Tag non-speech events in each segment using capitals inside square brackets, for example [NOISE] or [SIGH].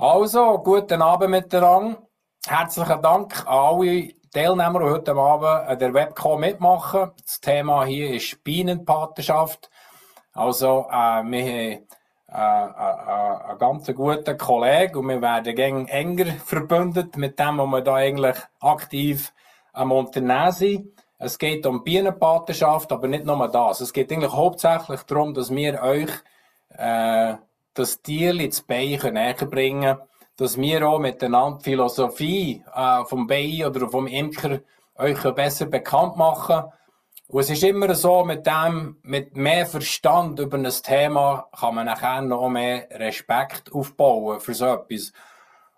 Also, guten Abend miteinander. Herzlichen Dank an alle Teilnehmer, die heute Abend an der Webcom mitmachen. Das Thema hier ist Bienenpatenschaft. Also, äh, wir haben äh, äh, einen ganz guten Kollegen und wir werden gegen enger verbündet mit dem, was wir da eigentlich aktiv am Unternehmen sind. Es geht um Bienenpatenschaft, aber nicht nur das. Es geht eigentlich hauptsächlich darum, dass wir euch äh, das Tier ins Bein näher bringen können, dass wir auch miteinander die Philosophie äh, vom Bein oder vom Imker euch besser bekannt machen und es ist immer so, mit dem, mit mehr Verstand über ein Thema kann man nachher noch mehr Respekt aufbauen für so etwas.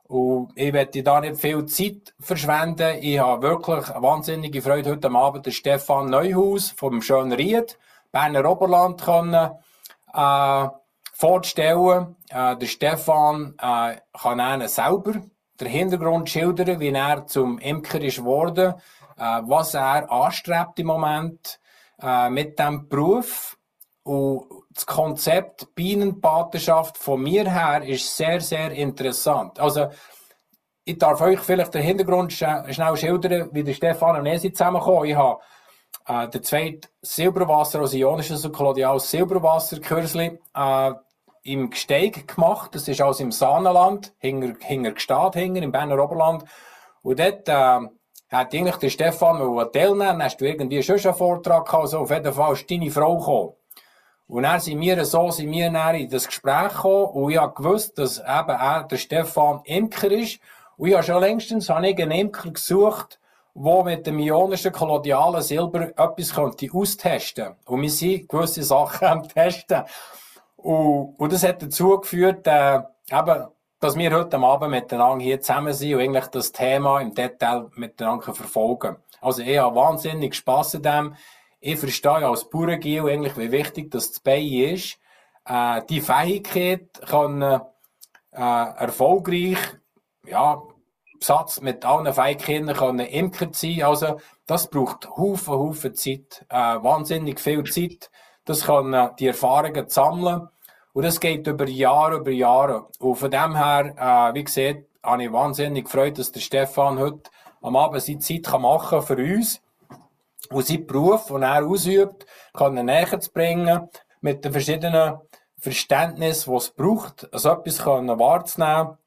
Und ich werde da nicht viel Zeit verschwenden. Ich habe wirklich eine wahnsinnige Freude, heute Abend den Stefan Neuhaus vom schönen Ried, Berner Oberland, können, äh, vorzustellen. Äh, der Stefan äh, kann ihnen selber den Hintergrund schildern, wie er zum Imker ist geworden äh, was er anstrebt im Moment äh, mit dem Beruf. Und das Konzept Bienenpatenschaft von mir her ist sehr, sehr interessant. Also, ich darf euch vielleicht den Hintergrund schnell schildern, wie der Stefan und ich zusammengekommen. Ich habe äh, der zweite Silberwasser, also ionisches und koloniales Silberwasserkürzli, äh, im Gesteig gemacht. Das ist also im Sahnenland, hinter, hinter Gstaad, hinter, im Berner Oberland. Und dort äh, hat eigentlich der Stefan teilnehmen hast du irgendwie schon einen Vortrag gehabt, so auf jeden Fall ist deine Frau gekommen. Und dann sind wir so, sind wir dann in das Gespräch gekommen und ich habe gewusst, dass eben er, der Stefan, Imker ist. Und ich habe schon längstens habe ich einen Imker gesucht, der mit dem ionischen kolonialen Silber etwas könnte austesten Und wir sind gewisse Sachen am Testen. Und, und das hat dazu geführt, äh, eben, dass wir heute Abend miteinander hier zusammen sind und eigentlich das Thema im Detail miteinander verfolgen. Also ich habe wahnsinnig Spass an dem. Ich verstehe als Bauerngiel eigentlich, wie wichtig das Bein ist. Äh, die Fähigkeit kann äh, erfolgreich, ja, Satz mit allen Fähigkeiten können Imker sein. Also das braucht Haufen, Haufen Zeit, äh, wahnsinnig viel Zeit. Das kann äh, die Erfahrungen sammeln. Und das geht über Jahre, über Jahre. Und von dem her, äh, wie gesagt, habe ich wahnsinnig gefreut, dass der Stefan heute am Abend seine Zeit kann machen für uns und seinen Beruf, den er ausübt, kann er näher zu bringen, mit den verschiedenen Verständnissen, die es braucht, so etwas können wahrzunehmen.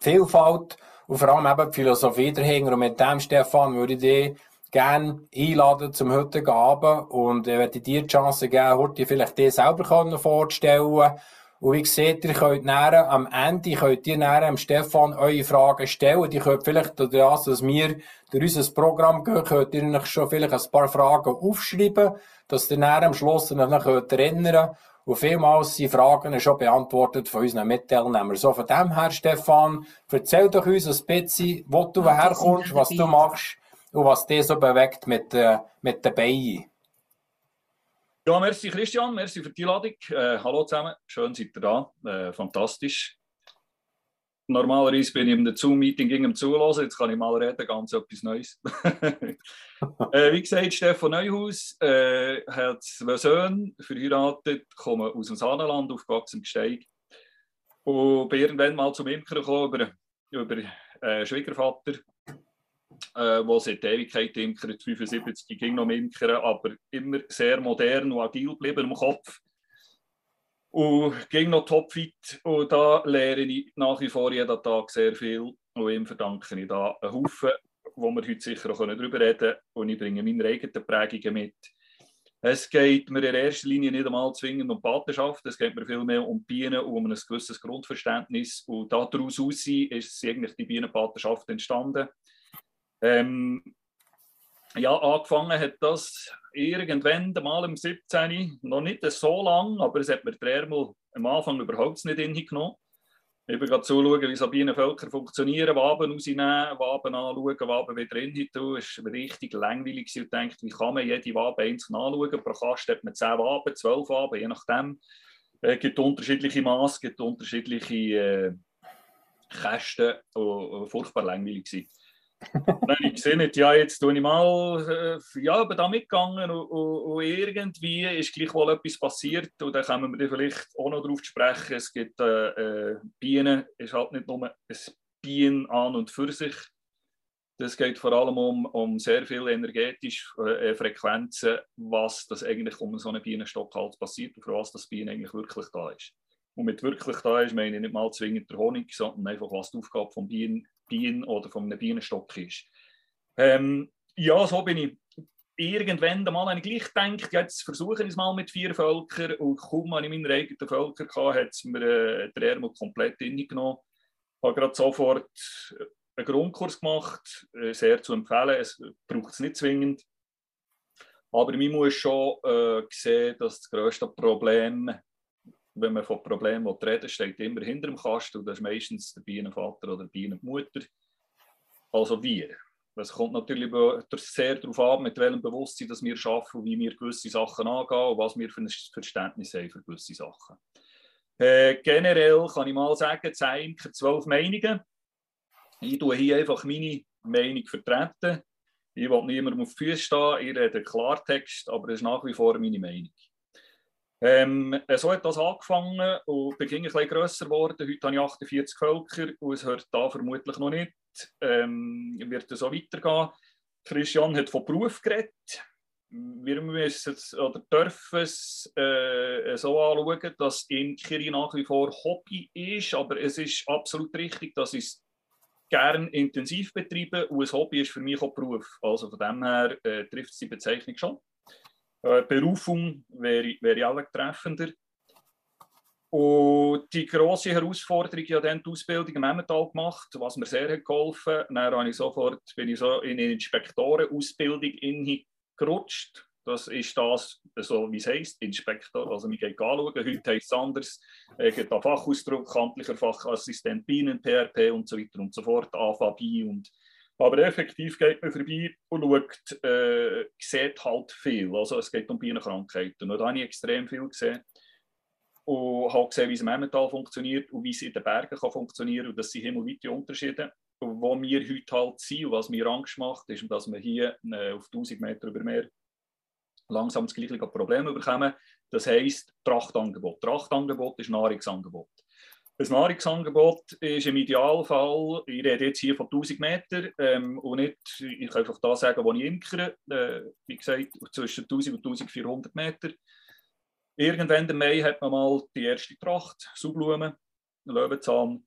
Die Vielfalt und vor allem eben die Philosophie dahinter. Und mit dem, Stefan, würde ich dich gerne einladen zum heutigen Abend und ich werde dir die Chance geben, heute vielleicht dir selber vorzustellen. Und wie gesagt, ihr könnt näher, am Ende könnt ihr näher am Stefan eure Fragen stellen. Die könnt vielleicht durch das, dass wir durch unser Programm gehen, könnt ihr euch schon vielleicht ein paar Fragen aufschreiben, dass ihr näher am Schluss noch könnt erinnern und vielmals sind Fragen schon beantwortet von unseren Mitteilnehmern. So, von dem her, Stefan, erzähl doch uns ein bisschen, wo du herkommst, was du machst und was dich so bewegt mit, äh, mit den Beinen. Ja, merci Christian, merci für die Einladung. Äh, hallo zusammen, schön seid ihr da, äh, fantastisch. Normalerweise bin ich in einem Zoom-Meeting gegen Zulassen, jetzt kann ich mal reden, ganz etwas Neues. [LAUGHS] äh, wie gesagt, Stefan Neuhaus äh, hat zwei Söhne, verheiratet, kommen aus dem Sahnenland, aufgewachsen im Gesteig. Und bin irgendwann mal zum Imker gekommen über, über äh, Schwiegervater, äh, wo seit Ewigkeit imkert, 75 ging noch imkern, aber immer sehr modern und agil geblieben im Kopf. Und ging noch topfit und da lerne ich nach wie vor jeden Tag sehr viel und ihm verdanke ich da einen Haufen, wo wir heute sicher auch darüber reden können und ich bringe meine eigenen Prägungen mit. Es geht mir in erster Linie nicht einmal zwingend um Patenschaft, es geht mir vielmehr um Bienen und um ein gewisses Grundverständnis. Und daraus ist eigentlich die Bienenpatenschaft entstanden. Ähm, ja, angefangen hat das irgendwann mal im 17. Noch nicht so lang, aber es hat mir der Ärmel am Anfang überhaupt nicht hingenommen. Habe gerade zuschauen, wie Sabinenvölker funktionieren, Waben rausnehmen, Waben anschauen, Waben wieder rein tun. Es war richtig langweilig und denkt, wie kann man jede Wabe einzeln anschauen? Pro Kasten hat man 10 Waben, 12 Waben, je nachdem. Es gibt unterschiedliche Maße, gibt unterschiedliche äh, Kästen, die furchtbar langweilig sind. Nein, ich sehe nicht. Ja, jetzt tue ich mal äh, ja, da mitgegangen und, und, und, irgendwie ist gleich wohl etwas passiert und dann kommen wir vielleicht auch noch darauf zu sprechen. Es gibt äh, äh, Bienen, ist halt nicht nur ein Bienen an und für sich. Das geht vor allem um, um sehr viele energetische äh, Frequenzen, was das eigentlich um so einen Bienenstock halt passiert und für was das Bienen eigentlich wirklich da ist. Und mit wirklich da ist, meine ich nicht mal zwingend der Honig, sondern einfach, was die Aufgabe von Bienen, Bienen oder von einem Bienenstock ist. Ähm, ja, so bin ich irgendwann mal habe ich gleich gedacht, jetzt versuche ich es mal mit vier Völkern und kaum habe ich meine eigenen Völker gehabt, hat es mir äh, der Ärmel komplett genommen. Ich habe gerade sofort einen Grundkurs gemacht, äh, sehr zu empfehlen, es braucht es nicht zwingend. Aber man muss schon äh, sehen, dass das grösste Problem wenn man von Problemen reden steht immer hinter dem Kasten und das ist meistens der Bienenvater oder die Bienenmutter. Also wir. Es kommt natürlich sehr darauf an, mit welchem Bewusstsein dass wir arbeiten und wie wir gewisse Sachen angehen und was wir für ein Verständnis haben für gewisse Sachen. Äh, generell kann ich mal sagen, es zwölf Meinungen. Ich tue hier einfach meine Meinung vertreten. Ich will niemandem auf die Füße stehen, ich rede Klartext, aber es ist nach wie vor meine Meinung. Ähm, so hat das angefangen und bin ein bisschen grösser geworden. Heute habe ich 48 Völker und es hört da vermutlich noch nicht. Ähm, wird es so weitergehen. Christian hat von Beruf geredet. Wir müssen oder dürfen es äh, so anschauen, dass Imkerei nach wie vor Hobby ist, aber es ist absolut richtig, dass ich es gerne intensiv betreibe und ein Hobby ist für mich auch Beruf. Also von dem her äh, trifft es die Bezeichnung schon. Äh, Berufung wäre, wäre alle treffender. Und die grosse Herausforderung, ich habe dann die Ausbildung im Emmental gemacht, was mir sehr hat geholfen. Dann habe ich sofort, bin ich so in eine Inspektorenausbildung gerutscht. Das ist das, so wie es heisst, Inspektor. Also, wir gehen anschauen. Heute heisst es anders. Es gibt Fachausdruck, amtlicher Fachassistent, Bienen, PRP und so weiter und so fort, AFABI und aber effektiv geht man vorbei und schaut, äh, sieht halt viel. Also es geht um Bienenkrankheiten. Und da habe ich extrem viel gesehen. Und habe gesehen, wie es im Emmental funktioniert und wie es in den Bergen kann funktionieren Und das sind himmelweite Unterschiede. Und wo wir heute halt sind und was mir Angst macht, ist, dass wir hier auf 1000 Meter über Meer langsam das gleiche Problem bekommen. Das heisst Trachtangebot. Trachtangebot ist Nahrungsangebot. Das Nahrungsangebot ist im Idealfall, ich rede jetzt hier von 1000 Metern ähm, und nicht, ich kann einfach da sagen, wo ich imkere, wie gesagt, zwischen 1000 und 1400 Meter. Irgendwann im Mai hat man mal die erste Tracht, Saublumen, Löwenzahn.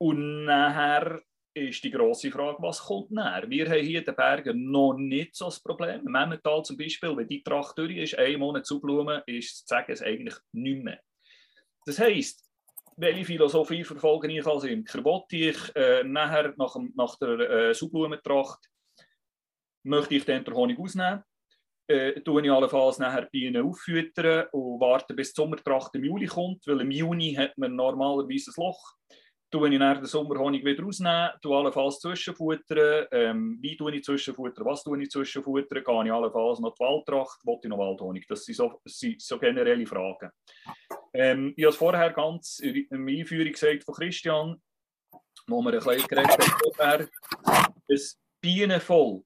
Und nachher ist die grosse Frage, was kommt näher? Wir haben hier in den Bergen noch nicht so das Problem. Im Emmental zum Beispiel, wenn die Tracht durch ist, ein Monat Saublumen, ist zu sagen, es eigentlich nicht mehr. Das heisst, welche Philosophie verfolge ich als Imker? Wollte ich äh, nachher nach, nach der äh, Subblumentracht, möchte ich den Honig ausnehmen? Äh, tue ich allenfalls nachher Bienen auffüttern und warte bis die Sommertracht im Juli kommt, weil im Juni hat man normalerweise ein Loch tue ich nach den Sommerhonig wieder rausnehmen, tue allenfalls zwischenfuttern. Ähm, wie tue ich zwischenfuttern? Was tue ich zwischenfuttern? Gehe ich allenfalls noch die Waldtracht? Wollte ich noch Waldhonig? Das sind so, sind so generelle Fragen. Ähm, ich habe es vorher ganz in der Einführung gesagt von Christian, wo wir ein bisschen geredet haben, das Bienenvolk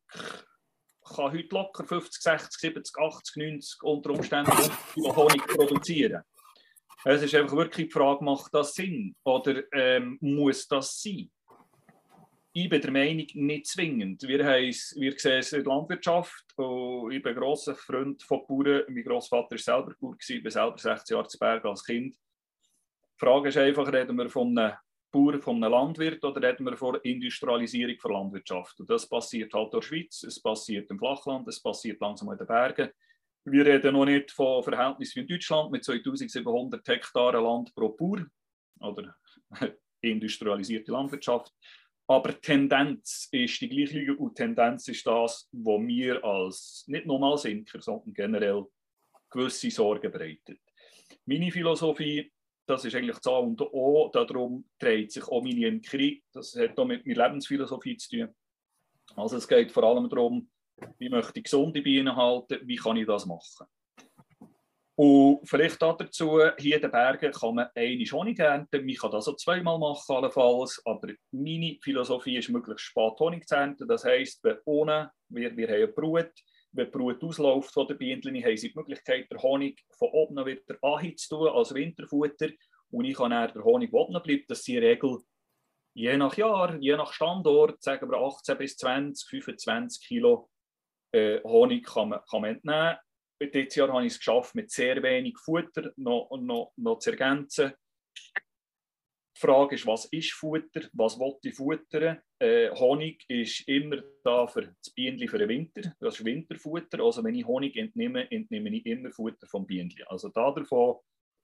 kann heute locker 50, 60, 70, 80, 90 unter Umständen Honig produzieren. Es ist einfach wirklich die Frage, macht das Sinn oder ähm, muss das sein? Ich bin der Meinung, nicht zwingend. Wir, wir sehen es in der Landwirtschaft. Und ich bin ein grosser Freund von Bauern. Mein Großvater war selber Bauer, ich war selber 16 Jahre zu Berg als Kind. Die Frage ist einfach, reden wir von einem Bauer, von einem Landwirt oder reden wir von Industrialisierung der Landwirtschaft? Und das passiert halt in der Schweiz, es passiert im Flachland, es passiert langsam in den Bergen. Wir reden noch nicht von Verhältnissen wie in Deutschland mit 2700 Hektaren Land pro Bauer oder [LAUGHS] industrialisierte Landwirtschaft. Aber Tendenz ist die gleiche und Tendenz ist das, wo mir als nicht nur als Imker, sondern generell gewisse Sorgen bereitet. Meine Philosophie, das ist eigentlich das A und O, darum dreht sich auch meine Imkerei. Das hat auch mit meiner Lebensphilosophie zu tun. Also es geht vor allem darum, wie möchte ich gesunde Bienen halten? Wie kann ich das machen? Und vielleicht dazu, hier in den Bergen kann man eine Honig ernten. Man kann das auch zweimal machen, allenfalls. Aber meine Philosophie ist, möglichst spät Honig zu ernten. Das heisst, wenn ohne, wir, wir haben eine Brut, wenn die Brut ausläuft von den Bienen, haben sie die Möglichkeit, den Honig von oben wieder anzutun als Winterfutter. Und ich kann dann der Honig, der oben bleibt, das sind in Regel je nach Jahr, je nach Standort, sagen wir 18 bis 20, 25 Kilo äh, Honig kann man, kann man entnehmen. Dieses Jahr habe ich es geschafft, mit sehr wenig Futter noch, noch, noch zu ergänzen. Die Frage ist, was ist Futter? Was wollte ich futtern? Äh, Honig ist immer da für das Bienen für den Winter. Das ist Winterfutter. Also wenn ich Honig entnehme, entnehme ich immer Futter vom Bienen. Also da davon,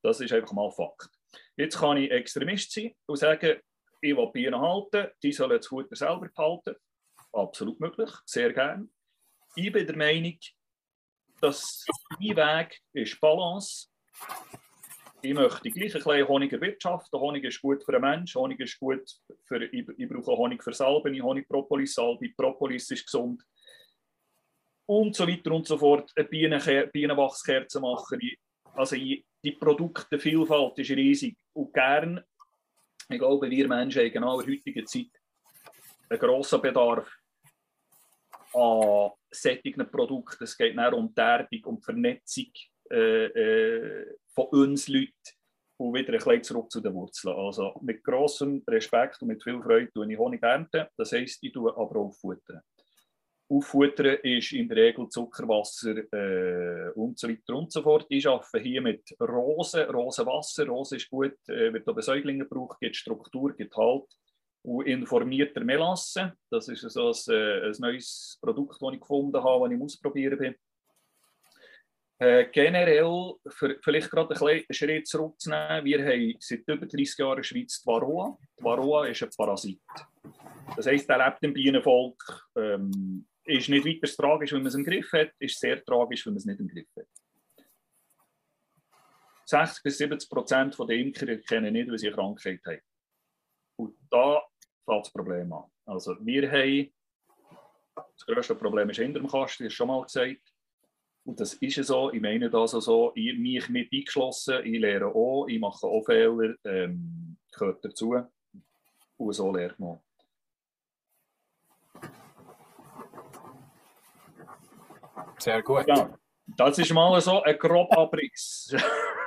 das ist einfach mal Fakt. Jetzt kann ich Extremist sein und sagen, ich will Bienen halten, die sollen das Futter selber behalten. Absolut möglich, sehr gern. Ich bin der Meinung, dass mein Weg ist Balance. Ich möchte gleich ein bisschen Honig erwirtschaften. Honig ist gut für den Menschen, Honig ist gut für, ich, brauche Honig für Salben, Honig Propolis Salbe, Propolis ist gesund. Und so weiter und so fort. Eine Bienen, Bienenwachskerze machen. Also die Produktevielfalt ist riesig. Und gern, ich glaube, wir Menschen haben genau in der heutigen Zeit einen grossen Bedarf an solchen Produkten. Es geht nicht um die Werbung, um die Vernetzung äh, äh, von uns Leuten und wieder ein bisschen zurück zu den Wurzeln. Also mit großem Respekt und mit viel Freude tue ich Honig ernten. Das heisst, ich tue aber auch futtern. Auffuttern ist in der Regel Zuckerwasser äh, und so weiter und so fort. Ich arbeite hier mit Rosen, Rosenwasser. Rose ist gut, äh, wird bei Säuglingen gebraucht, gibt Struktur, gibt Halt und informierter Melasse. Das ist so ein, äh, ein neues Produkt, das ich gefunden habe, das ich ausprobieren bin. Äh, generell, für, vielleicht gerade einen Schritt zurückzunehmen, wir haben seit über 30 Jahren in der Schweiz die Varroa. Die Varroa ist ein Parasit. Das heisst, er lebt im Bienenvolk, ähm, ist nicht weiter tragisch, wenn man es im Griff hat, ist sehr tragisch, wenn man es nicht im Griff hat. 60 bis 70 Prozent der Imker kennen nicht, wie sie eine Krankheit haben. Und da fängt das Problem an. Also wir haben, das grösste Problem ist hinter dem Kasten, das ist schon mal gesagt. Und das ist so, ich meine das also so, ich mich mit eingeschlossen, ich lehre auch, ich mache auch Fehler, ähm, gehört dazu. Und so lernt man. Sehr gut. Ja, das ist mal so ein grob Abriss.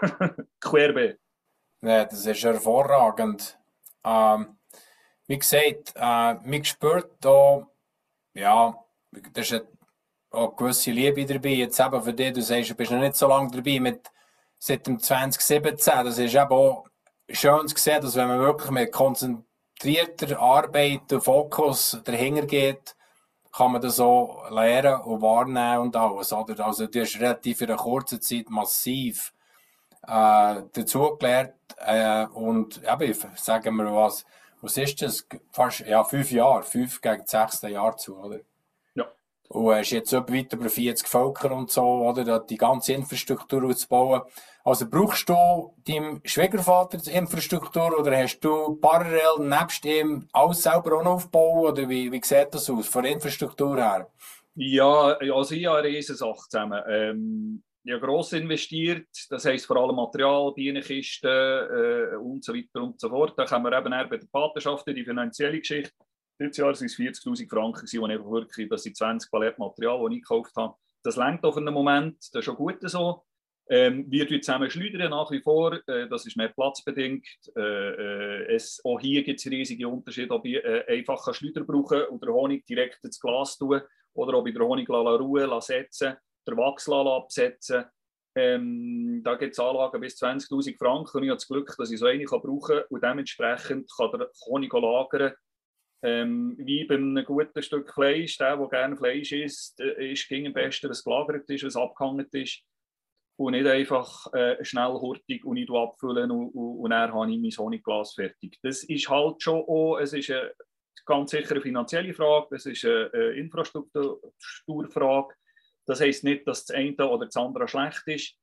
[LAUGHS] Querbeet. Ja, das ist hervorragend. Ähm, wie gesagt, äh, man spürt da, ja, das ist auch eine gewisse Liebe dabei. Jetzt eben für dich, du sagst, du bist noch nicht so lange dabei, mit, seit dem 2017. Das ist eben auch schön zu sehen, dass wenn man wirklich mit konzentrierter Arbeit und Fokus dahinter geht, kann man das so lernen und wahrnehmen und alles. Oder? Also du hast relativ in einer kurzen Zeit massiv äh, dazugelernt äh, und eben, sagen wir was, was ist das? Fast ja, fünf Jahre, fünf gegen das sechste Jahr zu, oder? Ja. Und hast jetzt weit über 40 Völker und so, oder? Die ganze Infrastruktur auszubauen. Also brauchst du deinem Schwiegervater die Infrastruktur oder hast du parallel nebst ihm alles selber auch noch aufbauen? Oder wie, wie sieht das aus von der Infrastruktur her? Ja, also ich habe eine riesen Sache zusammen. Ähm, ich habe gross investiert, das heisst vor allem Material, Bienenkisten äh, und so weiter und so fort. Da kommen wir eben bei der Patenschaft die finanzielle Geschichte. Dieses Jahr waren es 40'000 Franken, die ich wirklich, das sind 20 Paletten Material, die ich gekauft habe. Das längt auf einen Moment, das ist schon gut so. Ähm, wir tun zusammen schleudern nach wie vor, äh, das ist mehr platzbedingt. Äh, äh, es, auch hier gibt es riesige Unterschiede, ob ich äh, einfach Schleuder brauche oder Honig direkt ins Glas tue oder ob ich den Honig la Ruhe setzen der Wachslal absetzen. Ähm, da gibt es Anlagen bis 20.000 Franken und ich habe das Glück, dass ich so eine kann brauchen kann und dementsprechend kann der Honig lagern. Ähm, wie bei einem guten Stück Fleisch, der, der gerne Fleisch isst, äh, ist gegen am besten, was gelagert ist, was abgehangen ist und nicht einfach äh, schnell hurtig und nicht abfüllen und, und, und dann habe ich mein Honigglas fertig. Das ist halt schon auch, es ist eine, ganz sicher finanzielle Frage, es ist eine, eine Infrastrukturfrage das heisst nicht, dass das eine oder das andere schlecht ist.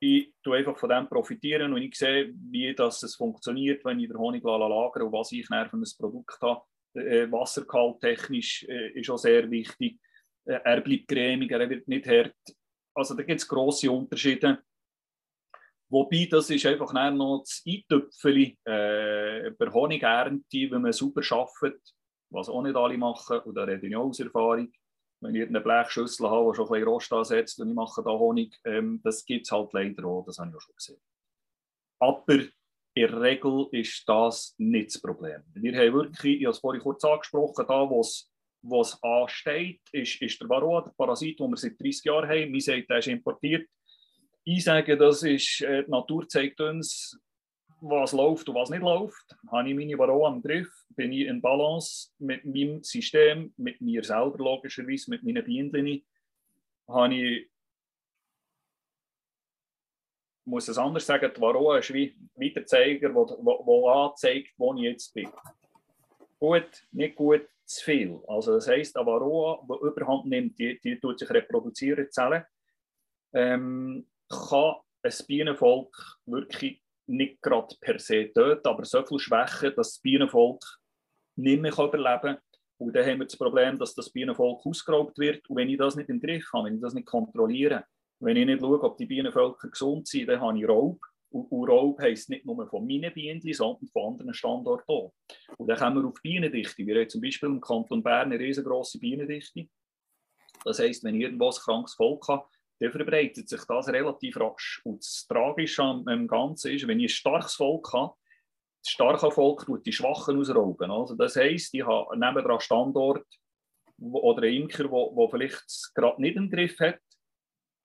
Ich tue einfach von dem profitieren und ich sehe, wie das es funktioniert, wenn ich den Honig lagere und was ich nachher für ein Produkt habe. Äh, Wasserkalt technisch äh, ist auch sehr wichtig. Äh, er bleibt cremig, er wird nicht hart. Also da gibt es grosse Unterschiede. Wobei, das ist einfach noch das Eintöpfchen äh, bei Honigernte, wenn man super arbeitet, was auch nicht alle machen, und da rede ich auch aus Erfahrung. Wenn ich eine Blechschüssel habe, die schon ein bisschen Rost ansetzt und ich mache da Honig, ähm, das gibt es halt leider auch, das habe ich auch schon gesehen. Aber in der Regel ist das nicht das Problem. Wir haben wirklich, ich habe es vorhin kurz angesprochen, da wo es ansteht, ist, ist der Varroa, der Parasit, den wir seit 30 Jahren haben. Wir sagen, der ist importiert. Ich sage, das ist, äh, die Natur zeigt uns, was läuft und was nicht läuft. Habe ich meine Varroa im Griff? Bin ich in Balance mit meinem System, mit mir selber logischerweise, mit meinen Bienen? Habe ich muss es anders sagen, die Varroa ist wie, wie der Zeiger, der anzeigt, wo ich jetzt bin. Gut, nicht gut, zu viel. Also das heisst, eine Varroa, die Überhand nimmt, die, die tut sich reproduzieren, Zellen, ähm, kann ein Bienenvolk wirklich nicht gerade per se töten, aber so viel schwächen, dass das Bienenvolk nicht mehr überleben kann. Und dann haben wir das Problem, dass das Bienenvolk ausgeraubt wird. Und wenn ich das nicht im Griff habe, wenn ich das nicht kontrolliere, wenn ich nicht schaue, ob die Bienenvölker gesund sind, dann habe ich Raub. Und, und Raub heisst nicht nur von meinen Bienen, sondern von anderen Standorten auch. Und dann kommen wir auf Bienendichte. Wir haben zum Beispiel im Kanton Bern eine riesengroße Bienendichte. Das heisst, wenn ich irgendwo ein krankes Volk habe, dann verbreitet sich das relativ rasch. Und das Tragische am Ganzen ist, wenn ich ein starkes Volk habe, das starke Volk tut die Schwachen ausrauben. Also das heisst, ich habe nebenan Standort oder einen Imker, der vielleicht gerade nicht im Griff hat,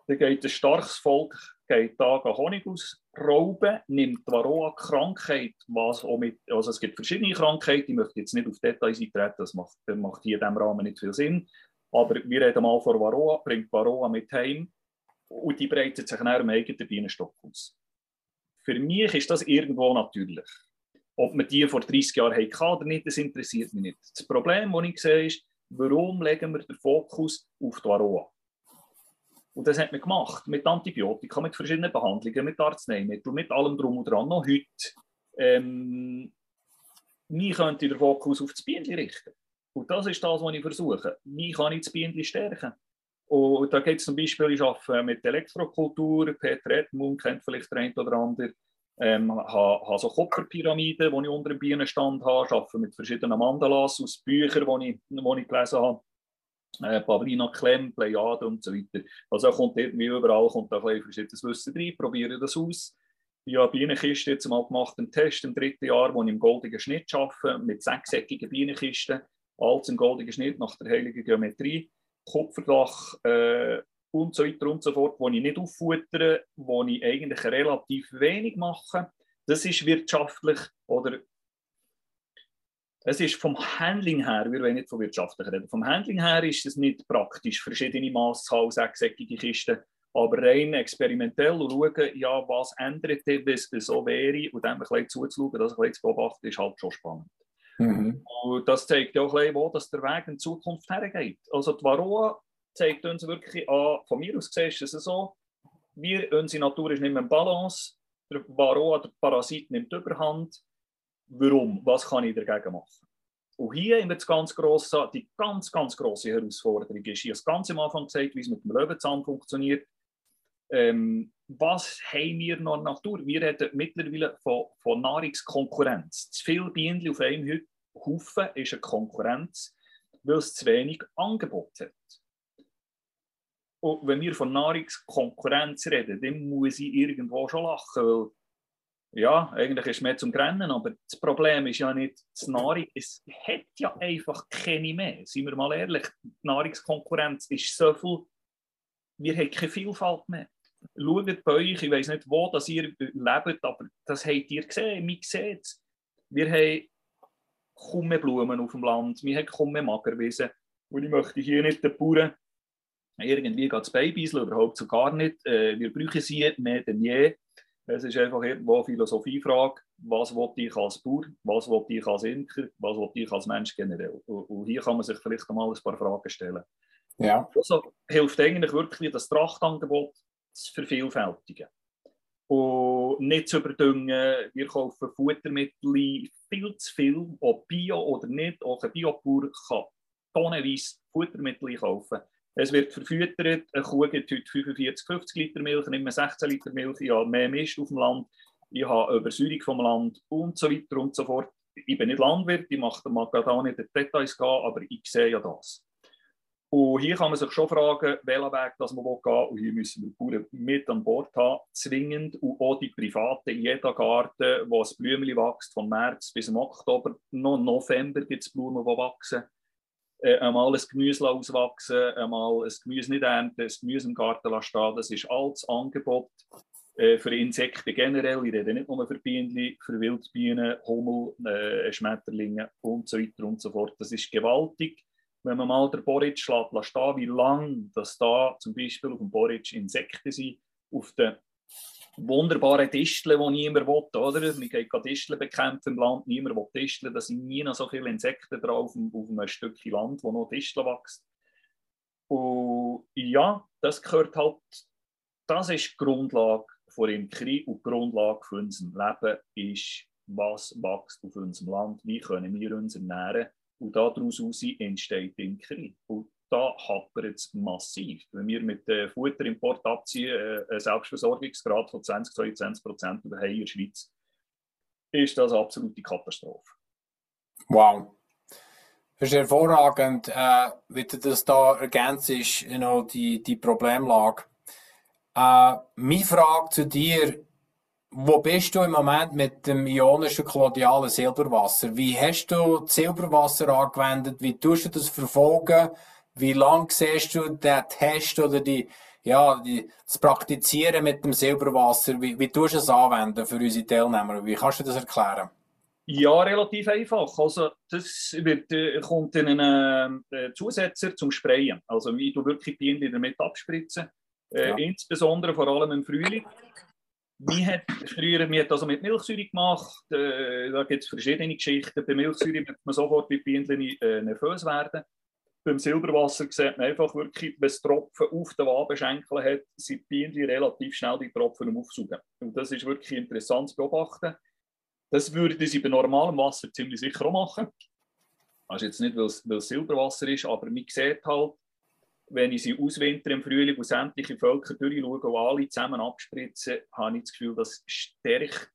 dann geht ein starkes Volk geht da Honig ausrauben, nimmt Varroa-Krankheit, was auch mit, also es gibt verschiedene Krankheiten, ich möchte jetzt nicht auf Details eintreten, das macht, das macht hier in diesem Rahmen nicht viel Sinn, aber wir reden mal von Varroa, bringt Varroa mit heim und die breitet sich dann im eigenen Bienenstock aus. Für mich ist das irgendwo natürlich. Ob man die vor 30 Jahren hatte oder nicht, das interessiert mich nicht. Das Problem, das ich sehe, ist, warum legen wir den Fokus auf die Varroa? Und das hat man gemacht mit Antibiotika, mit verschiedenen Behandlungen, mit Arzneimitteln, mit allem drum und dran. Noch heute. Ähm, wie könnte ich den Fokus auf das Bienen richten? Und das ist das, was ich versuche. Wie kann ich das Bienen stärken? Und da geht es zum Beispiel, ich arbeite mit Elektrokultur, Peter Edmund kennt vielleicht der eine oder andere, ähm, habe, habe so Kupferpyramiden, die ich unter dem Bienenstand habe, arbeite mit verschiedenen Mandalas aus Büchern, die ich, die ich gelesen habe. Äh, Paulina Klemm, Pleiade und so weiter. Also kommt irgendwie überall kommt da ein verschiedenes Wissen rein, probiere das aus. Ich habe Bienenkiste jetzt mal gemacht, einen Test im dritten Jahr, wo ich im goldigen Schnitt arbeite, mit sechseckigen Bienenkisten, alles im goldigen Schnitt nach der heiligen Geometrie, Kupferdach äh, und so weiter und so fort, wo ich nicht auffuttere, wo ich eigentlich relativ wenig mache. Das ist wirtschaftlich oder es ist vom Handling her, wir wollen nicht von wirtschaftlich reden, vom Handling her ist es nicht praktisch, verschiedene haben, sechseckige Kisten, aber rein experimentell schauen, ja, was ändert, wenn es so wäre und dann ein bisschen zuzuschauen, das ein bisschen zu beobachten, ist halt schon spannend. Mhm. Und das zeigt ja auch ein bisschen, wo dass der Weg in Zukunft hergeht. Also die Varroa zeigt uns wirklich an, von mir aus gesehen ist es so, wir, unsere Natur ist nicht mehr in Balance, der Varroa, der Parasit nimmt Überhand, warum, was kann ich dagegen machen. Und hier haben wir das ganz grosse, die ganz, ganz grosse Herausforderung ist, ich habe es ganz am Anfang gesagt, wie es mit dem Löwenzahn funktioniert. Ähm, was haben wir noch in Natur? Wir reden mittlerweile von, von Nahrungskonkurrenz. Zu viele Bienen auf einem Haufen ist eine Konkurrenz, weil es zu wenig Angebot hat. Und wenn wir von Nahrungskonkurrenz reden, dann muss ich irgendwo schon lachen, weil ja, eigentlich ist mehr zum Rennen, aber das Problem ist ja nicht das Nahrung. Es hat ja einfach keine mehr. Seien wir mal ehrlich, die Nahrungskonkurrenz ist so viel, wir haben keine Vielfalt mehr. Schaut bei euch, ich weiß nicht, wo das ihr lebt, aber das habt ihr gesehen, wir sehen es. Wir haben kaum Blumen auf dem Land, wir haben kaum Magerwiesen. Und ich möchte hier nicht den Bauern irgendwie das Babys überhaupt so gar nicht. Äh, wir brauchen sie mehr denn je. Es ist einfach irgendwo eine Philosophiefrage, was will ich als Bauer, was will ich als Imker, was will ich als Mensch generell. Und hier kann man sich vielleicht einmal ein paar Fragen stellen. Ja. Also hilft eigentlich wirklich, das Trachtangebot zu vervielfältigen. Und nicht zu überdüngen, wir kaufen Futtermittel viel zu viel, ob Bio oder nicht. Auch ein Biobauer kann tonnenweise Futtermittel kaufen. Es wird verfüttert, eine Kuh gibt heute 45, 50 Liter Milch, nicht mehr 16 Liter Milch, ich habe mehr Mist auf dem Land, ich habe Übersäuerung vom Land und so weiter und so fort. Ich bin nicht Landwirt, ich mache da auch nicht die Details gehen, aber ich sehe ja das. Und hier kann man sich schon fragen, welchen Weg das man gehen will. Und hier müssen wir die Bauern mit an Bord haben, zwingend. Und auch die Privaten in jeder Garten, wo ein Blümchen wächst, von März bis Oktober, noch November gibt es Blumen, die wachsen. Äh, einmal ein Gemüse auswachsen, einmal ein Gemüse nicht ernten, ein Gemüse im Garten stehen. Das ist alles Angebot äh, für Insekten generell. Ich rede nicht nur für Bienen, für Wildbienen, Hummel, äh, Schmetterlinge und so weiter und so fort. Das ist gewaltig wenn man mal den Boric schlägt, lässt da, wie lange dass da zum Beispiel auf dem Boric Insekten sind, auf den wunderbaren Disteln, die niemand will, oder? Man geht Disteln bekämpfen im Land, niemand will Disteln, da sind nie noch so viele Insekten drauf auf, einem Stückchen Land, wo noch Disteln wächst. Und ja, das gehört halt, das ist die Grundlage von Imkerei und die Grundlage für unser Leben ist, was wächst auf unserem Land, wie können wir uns ernähren und daraus entsteht Imkerei. Und da hapert es massiv. Wenn wir mit dem Futterimport abziehen, äh, einen Selbstversorgungsgrad von 20, 22 Prozent über in der Schweiz, ist das eine absolute Katastrophe. Wow. Das ist hervorragend, äh, wie du das da ergänzt, you know, die, die Problemlage. Äh, meine Frage zu dir wo bist du im Moment mit dem ionischen kolodialen Silberwasser? Wie hast du das Silberwasser angewendet? Wie tust du das verfolgen? Wie lange siehst du den Test oder die, ja, die, das Praktizieren mit dem Silberwasser? Wie, wie tust du es anwenden für unsere Teilnehmer? Wie kannst du das erklären? Ja, relativ einfach. Also, das wird, äh, kommt in einen äh, Zusetzer zum Sprayen. Also, wie du wirklich Bienen damit abspritzen. Äh, ja. Insbesondere vor allem im Frühling. Wir hat früher wir hat also mit Milchsäure gemacht. Äh, da gibt es verschiedene Geschichten. Bei Milchsäure wird man sofort bei Bienen äh, nervös werden. Beim Silberwasser sieht man einfach wirklich, wenn es Tropfen auf den Wabenschenkeln hat, sind die Bienen relativ schnell die Tropfen aufsaugen. Und das ist wirklich interessant zu beobachten. Das würden sie bei normalem Wasser ziemlich sicher auch machen. Also jetzt nicht, weil es Silberwasser ist, aber man sieht halt, wenn ich sie auswinter im Frühling und sämtliche Völker durchschaue und alle zusammen abspritzen, habe ich das Gefühl, das stärkt,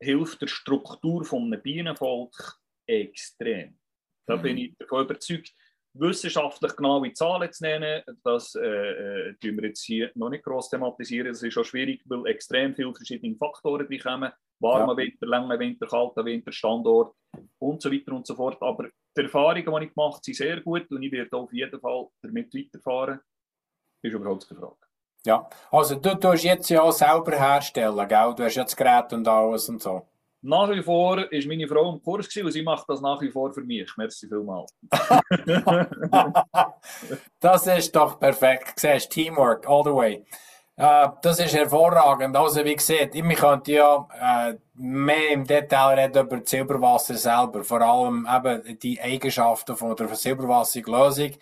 hilft der Struktur von einem Bienenvolk extrem. Da mhm. bin ich davon überzeugt, wissenschaftlich genaue Zahlen zu nennen, das äh, äh, wir jetzt hier noch nicht groß thematisieren. Das ist schon schwierig, weil extrem viele verschiedene Faktoren kommen. Warmer ja. Winter, langer Winter, kalter Winter, Standort und so weiter und so fort. Aber die Erfahrungen, die ich gemacht habe, sind sehr gut und ich werde auf jeden Fall damit weiterfahren. Ist überhaupt keine Frage. Ja, also du tust jetzt ja auch selber herstellen, gell? Du hast ja das Gerät und alles und so. Nach wie vor war meine Frau im Kurs und sie macht das nach wie vor für mich. Merci vielmals. [LAUGHS] das ist doch perfekt. Siehst, Teamwork all the way. Äh, das ist hervorragend. Also, wie gesagt, ich könnte ja äh, mehr im Detail reden über das Silberwasser selber. Vor allem eben die Eigenschaften von der Silberwasserlösung.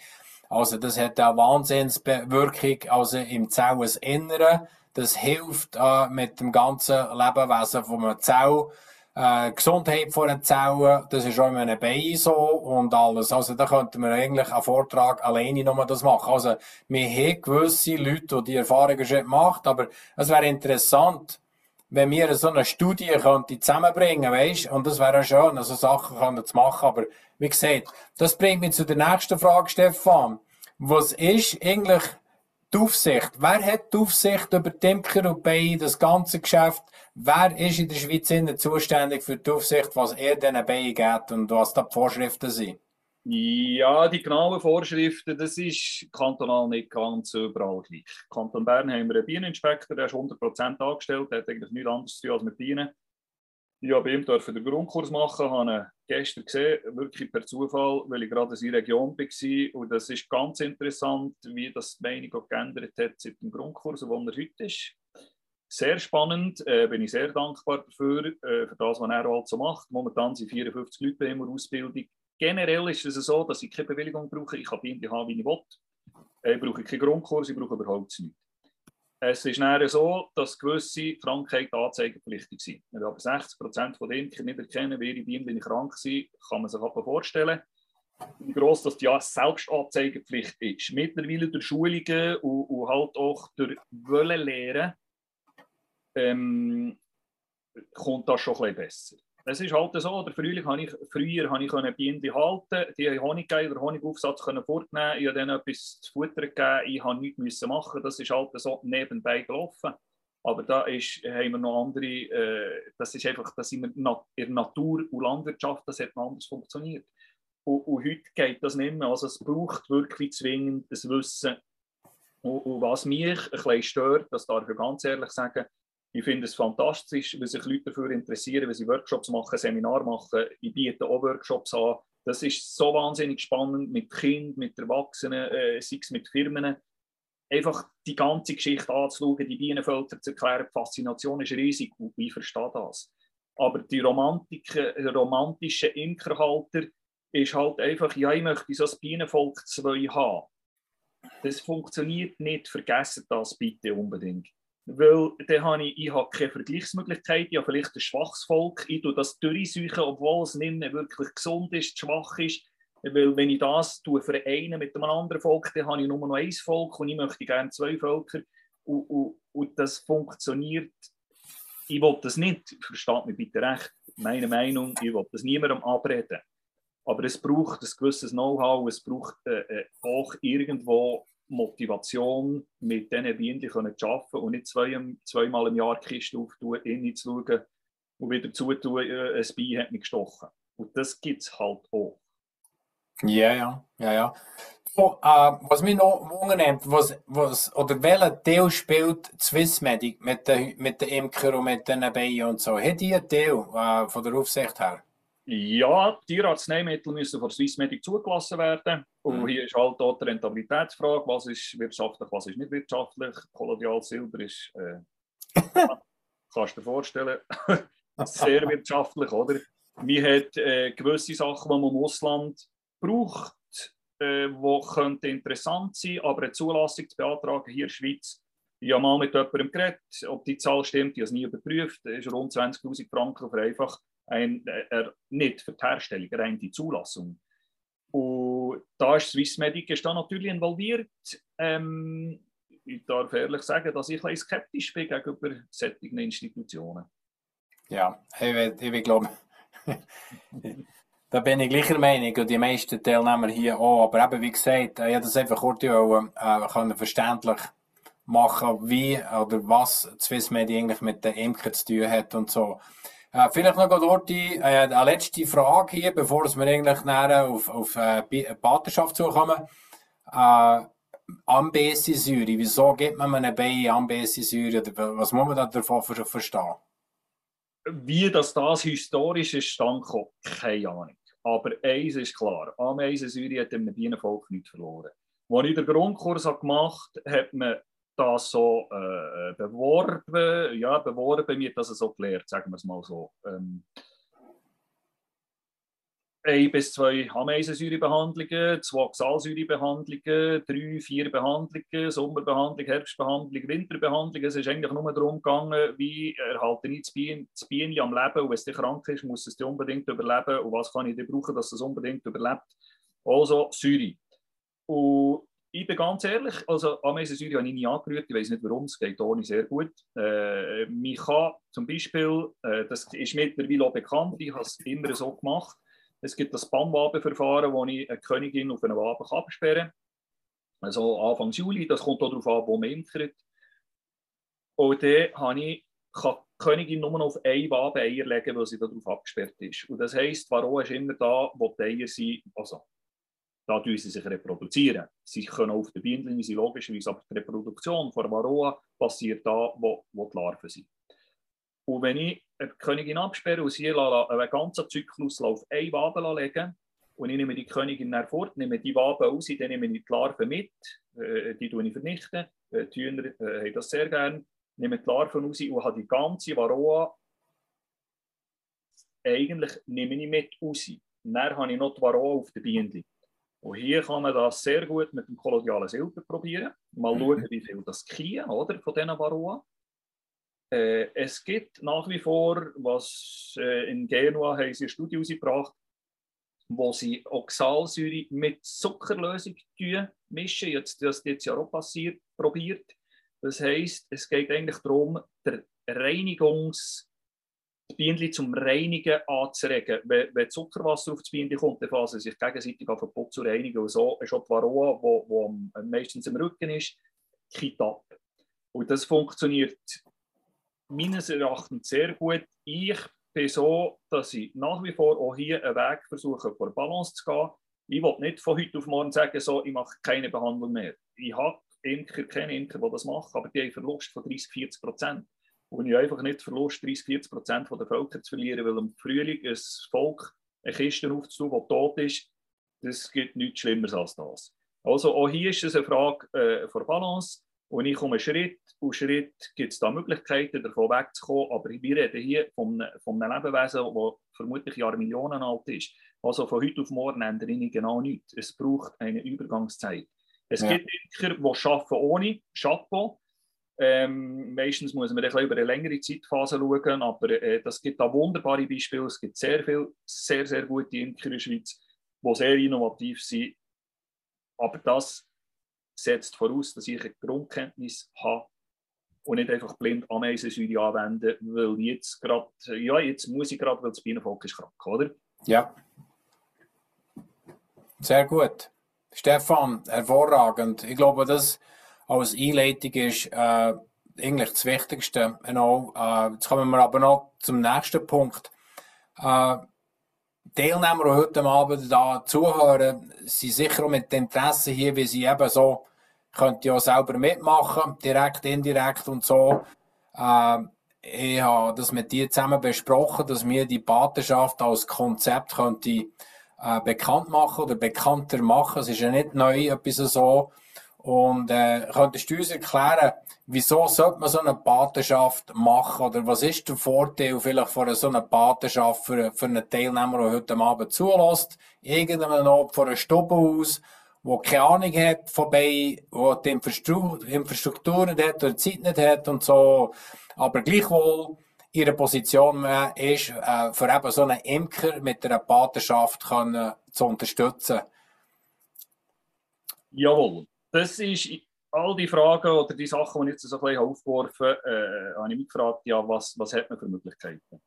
Also, das hat eine Wahnsinnswirkung also im Zelleninneren. Das hilft äh, mit dem ganzen Lebewesen von einer Zelle äh, Gesundheit von den Zellen, das ist auch in einem Bein so und alles. Also da könnten wir eigentlich einen Vortrag alleine nochmal das machen. Also wir haben gewisse Leute, die die Erfahrungen schon gemacht aber es wäre interessant, wenn wir so eine Studie könnte zusammenbringen, weißt, und das wäre schön, also Sachen zu machen, aber wie gesagt, das bringt mich zu der nächsten Frage, Stefan. Was ist eigentlich die Aufsicht? Wer hat die Aufsicht über die Imker und Bienen, das ganze Geschäft? Wer ist in der Schweiz zuständig für die Aufsicht, was er diesen Bienen gibt und was da die Vorschriften sind? Ja, die genauen Vorschriften, das ist kantonal nicht ganz überall gleich. Kanton Bern haben wir einen Bieneninspektor, der ist 100% angestellt, der hat eigentlich nichts anderes zu tun als mit Bienen. Ich habe bei ihm den Grundkurs machen, habe gestern gesehen, wirklich per Zufall, weil ich gerade in seiner Region war. Und das ist ganz interessant, wie das die Meinung geändert hat seit dem Grundkurs, wo er heute ist. Sehr spannend, äh, bin ich sehr dankbar dafür, äh, für das, was er halt so macht. Momentan sind 54 Leute bei ihm Ausbildung. Generell ist es so, dass ich keine Bewilligung brauche. Ich kann die haben, wie ich will. Äh, ich brauche keinen Grundkurs, ich brauche überhaupt nichts. Es ist näher so, dass gewisse Krankheiten anzeigepflichtig sind. Wenn aber 60 Prozent der Imker nicht erkennen, wer ihre Bienen krank sind, kann man sich aber vorstellen. wie gross dass die ja Selbstanzeigepflicht ist. Mittlerweile durch Schulungen und, und halt auch durch Wollen ähm, kommt das schon ein bisschen besser. Es ist halt so, der Frühling habe ich, früher habe ich Bienen halten, die haben Honig gegeben, den Honigaufsatz können vornehmen, ich habe denen etwas zu futtern gegeben, ich habe nichts machen, das ist halt so nebenbei gelaufen. Aber da ist, haben wir noch andere, äh, das ist einfach, das in der Natur und Landwirtschaft, das hat anders funktioniert. Und, und, heute geht das nicht mehr. Also es braucht wirklich zwingend das Wissen. Und, und was mich ein bisschen stört, das darf ich ganz ehrlich sagen, ich finde es fantastisch, wenn sich Leute dafür interessieren, wenn sie Workshops machen, Seminare machen. Ich biete auch Workshops an. Das ist so wahnsinnig spannend mit Kindern, mit Erwachsenen, äh, sei es mit Firmen. Einfach die ganze Geschichte anzuschauen, die Bienenvölker zu erklären. Die Faszination ist riesig und ich verstehe das. Aber die romantischen Imkerhalter ist halt einfach, ja, ich möchte so ein Bienenvolk 2 haben. Das funktioniert nicht, vergessen das bitte unbedingt. Weil dann habe ich, ich habe keine Vergleichsmöglichkeit, ich habe vielleicht ein schwaches Volk, ich tue das durchsuchen, obwohl es nicht mehr wirklich gesund ist, schwach ist. Weil wenn ich das tue vereine mit einem anderen Volk, dann habe ich nur noch ein Volk und ich möchte gerne zwei Völker. Und, und, und das funktioniert. Ich will das nicht, versteht mich bitte recht, meine Meinung, ich will das niemandem abreden. Aber es braucht ein gewisses Know-how, es braucht äh, äh auch irgendwo Motivation, mit diesen Bienen zu arbeiten und nicht zwei, zweimal im Jahr die Kiste aufzutun, innen zu schauen und wieder zutun, äh, ein Bein hat mich gestochen. Und das gibt es halt auch. Ja, ja, ja, ja. So, äh, was mich noch wundert, was, was, oder welcher Teil spielt Swissmedic mit den mit der Imker und mit den Bienen und so? Hat die einen Teil äh, von der Aufsicht her? Ja, Tierarzneimittel müssen von Swissmedic zugelassen werden. Und mhm. hier ist halt auch die Rentabilitätsfrage, was ist wirtschaftlich, was ist nicht wirtschaftlich. Kolonial Silber ist, äh, [LAUGHS] kannst du dir vorstellen, [LAUGHS] sehr wirtschaftlich, oder? Man hat äh, gewisse Sachen, die man im Ausland braucht, äh, die interessant sein aber eine Zulassung zu beantragen hier in der Schweiz. Ich habe mal mit jemandem geredet, ob die Zahl stimmt, ich habe es nie überprüft, ist rund 20'000 Franken für einfach ein, äh, nicht für die Herstellung, rein die Zulassung. Und da ist Swissmedic ist da natürlich involviert. Ähm, ich darf ehrlich sagen, dass ich ein skeptisch bin gegenüber solchen Institutionen. Ja, ich, ich glaube, [LAUGHS] da bin ich gleicher Meinung und die meisten Teilnehmer hier auch. Aber eben, wie gesagt, ich habe das einfach kurz äh, verständlich machen, wie oder was Swissmedic eigentlich mit den Imker zu tun hat und so. Äh, vielleicht noch dort äh, eine letzte Frage hier, bevor wir eigentlich näher auf, auf äh, Patenschaft zukommen. Äh, Ambesi-Säure, wieso gibt man einem Bein Ambesi-Säure? Was muss man da davon verstehen? Wie das, das historisch ist, stand keine Ahnung. Aber eins ist klar, Ameisensäure hat dem Bienenvolk nicht verloren. Als ich den Grundkurs gemacht habe, hat man das so äh, beworben, ja, beworben, mir das so gelernt, sagen wir es mal so. Ähm, ein bis zwei Ameisensäurebehandlungen, zwei Oxalsäurebehandlungen, drei, vier Behandlungen, Sommerbehandlung, Herbstbehandlung, Winterbehandlung. Es ist eigentlich nur darum gegangen, wie erhalte ich das, Bienen, das Bienchen am Leben und wenn es krank ist, muss es unbedingt überleben und was kann ich brauchen, dass es unbedingt überlebt. Also Säure. Und ich bin ganz ehrlich, also Ameisensäure habe ich nie angerührt, ich weiß nicht warum, es geht ohne sehr gut. Äh, man kann zum Beispiel, äh, das ist mittlerweile auch bekannt, ich habe es immer so gemacht, es gibt das Bannwabenverfahren, wo ich eine Königin auf einen Waben absperren kann. Also Anfang Juli, das kommt auch darauf an, wo man imkert. Und dann habe ich, kann die Königin nur noch auf ein Waben Eier legen, weil sie darauf abgesperrt ist. Und das heisst, Varroa ist immer da, wo die Eier sind, also da tun sie sich reproduzieren. Sie können auf der Bienenlinie sein, logischerweise, aber die Reproduktion von Varroa passiert da, wo, wo die Larven sind. Und wenn ich eine Königin absperre und sie einen ganzen Zyklus auf eine Wabe legen und ich nehme die Königin fort, nehme die Wabe aus, dann nehme ich die Larven mit, äh, die ich vernichten, äh, die Hühner äh, haben das sehr gerne, nehme die Larven raus und habe die ganze Varroa eigentlich nehme ich mit raus. Dann habe ich noch die Varroa auf der Biene. Und hier kann man das sehr gut mit dem kolonialen Silber probieren. Mal mhm. schauen, wie viel das kriegen, oder, von diesen Varroa. Äh, es gibt nach wie vor, was äh, in Genua haben sie ein Studio rausgebracht, wo sie Oxalsäure mit Zuckerlösung mischen. Jetzt, das jetzt ja auch passiert, probiert. Das heisst, es geht eigentlich darum, der Reinigungs- das Bienen zum Reinigen anzuregen. Wenn, wenn Zuckerwasser auf das Bienen kommt, dann fassen sich gegenseitig auf den Putz zu reinigen. Und so ist auch die Varroa, wo meistens im Rücken ist, kippt ab. Und das funktioniert meines Erachtens sehr gut. Ich bin so, dass ich nach wie vor auch hier einen Weg versuche, vor Balance zu gehen. Ich will nicht von heute auf morgen sagen, so, ich mache keine Behandlung mehr. Ich habe Imker, keine Imker, die das machen, aber die haben Verlust von 30, 40 Prozent. Und ich einfach nicht Verlust 30, 40 Prozent der Völker zu verlieren, weil im Frühling ein Volk eine Kiste aufzutun, die tot ist, das gibt nichts Schlimmeres als das. Also auch hier ist es eine Frage äh, von Balance. Und ich komme Schritt und Schritt gibt es da Möglichkeiten, davon wegzukommen. Aber wir reden hier von, von einem Lebewesen, das vermutlich Jahre Millionen alt ist. Also von heute auf morgen ändere ich genau nichts. Es braucht eine Übergangszeit. Es ja. gibt Imker, die arbeiten ohne Chapeau. Ähm, meistens muss man über eine längere Zeitphase schauen, aber äh, das gibt da wunderbare Beispiele. Es gibt sehr viele, sehr, sehr gute Imker in der Schweiz, die sehr innovativ sind. Aber das setzt voraus, dass ich eine Grundkenntnis habe und nicht einfach blind Ameisensäure anwenden, weil jetzt gerade, ja, jetzt muss ich gerade, weil das Bienenvolk ist krank, oder? Ja. Sehr gut. Stefan, hervorragend. Ich glaube, das als Einleitung ist äh, eigentlich das Wichtigste. Genau. Äh, jetzt kommen wir aber noch zum nächsten Punkt. Äh, Teilnehmer, die heute Abend da zuhören, sind sicher auch mit Interesse hier, wie sie eben so könnt ja selber mitmachen, direkt, indirekt und so. Äh, ich habe das mit dir zusammen besprochen, dass wir die Patenschaft als Konzept könnte, äh, bekannt machen oder bekannter machen. Es ist ja nicht neu, etwas so. Und äh, könntest du uns erklären, wieso sollte man so eine Patenschaft machen? Oder was ist der Vorteil vielleicht von so einer Patenschaft für, für einen Teilnehmer, der heute Abend zulässt? Irgendwann noch von einer Stube aus, der keine Ahnung hat vorbei, der die Infrastruktur nicht hat oder die Zeit nicht hat und so, aber gleichwohl ihre Position ist, äh, für eben so einen Imker mit einer Patenschaft können, zu unterstützen. Jawohl, das ist all die Fragen oder die Sachen, die ich jetzt so ein bisschen aufgeworfen habe, äh, habe ich mich gefragt, ja, was, was hat man für Möglichkeiten?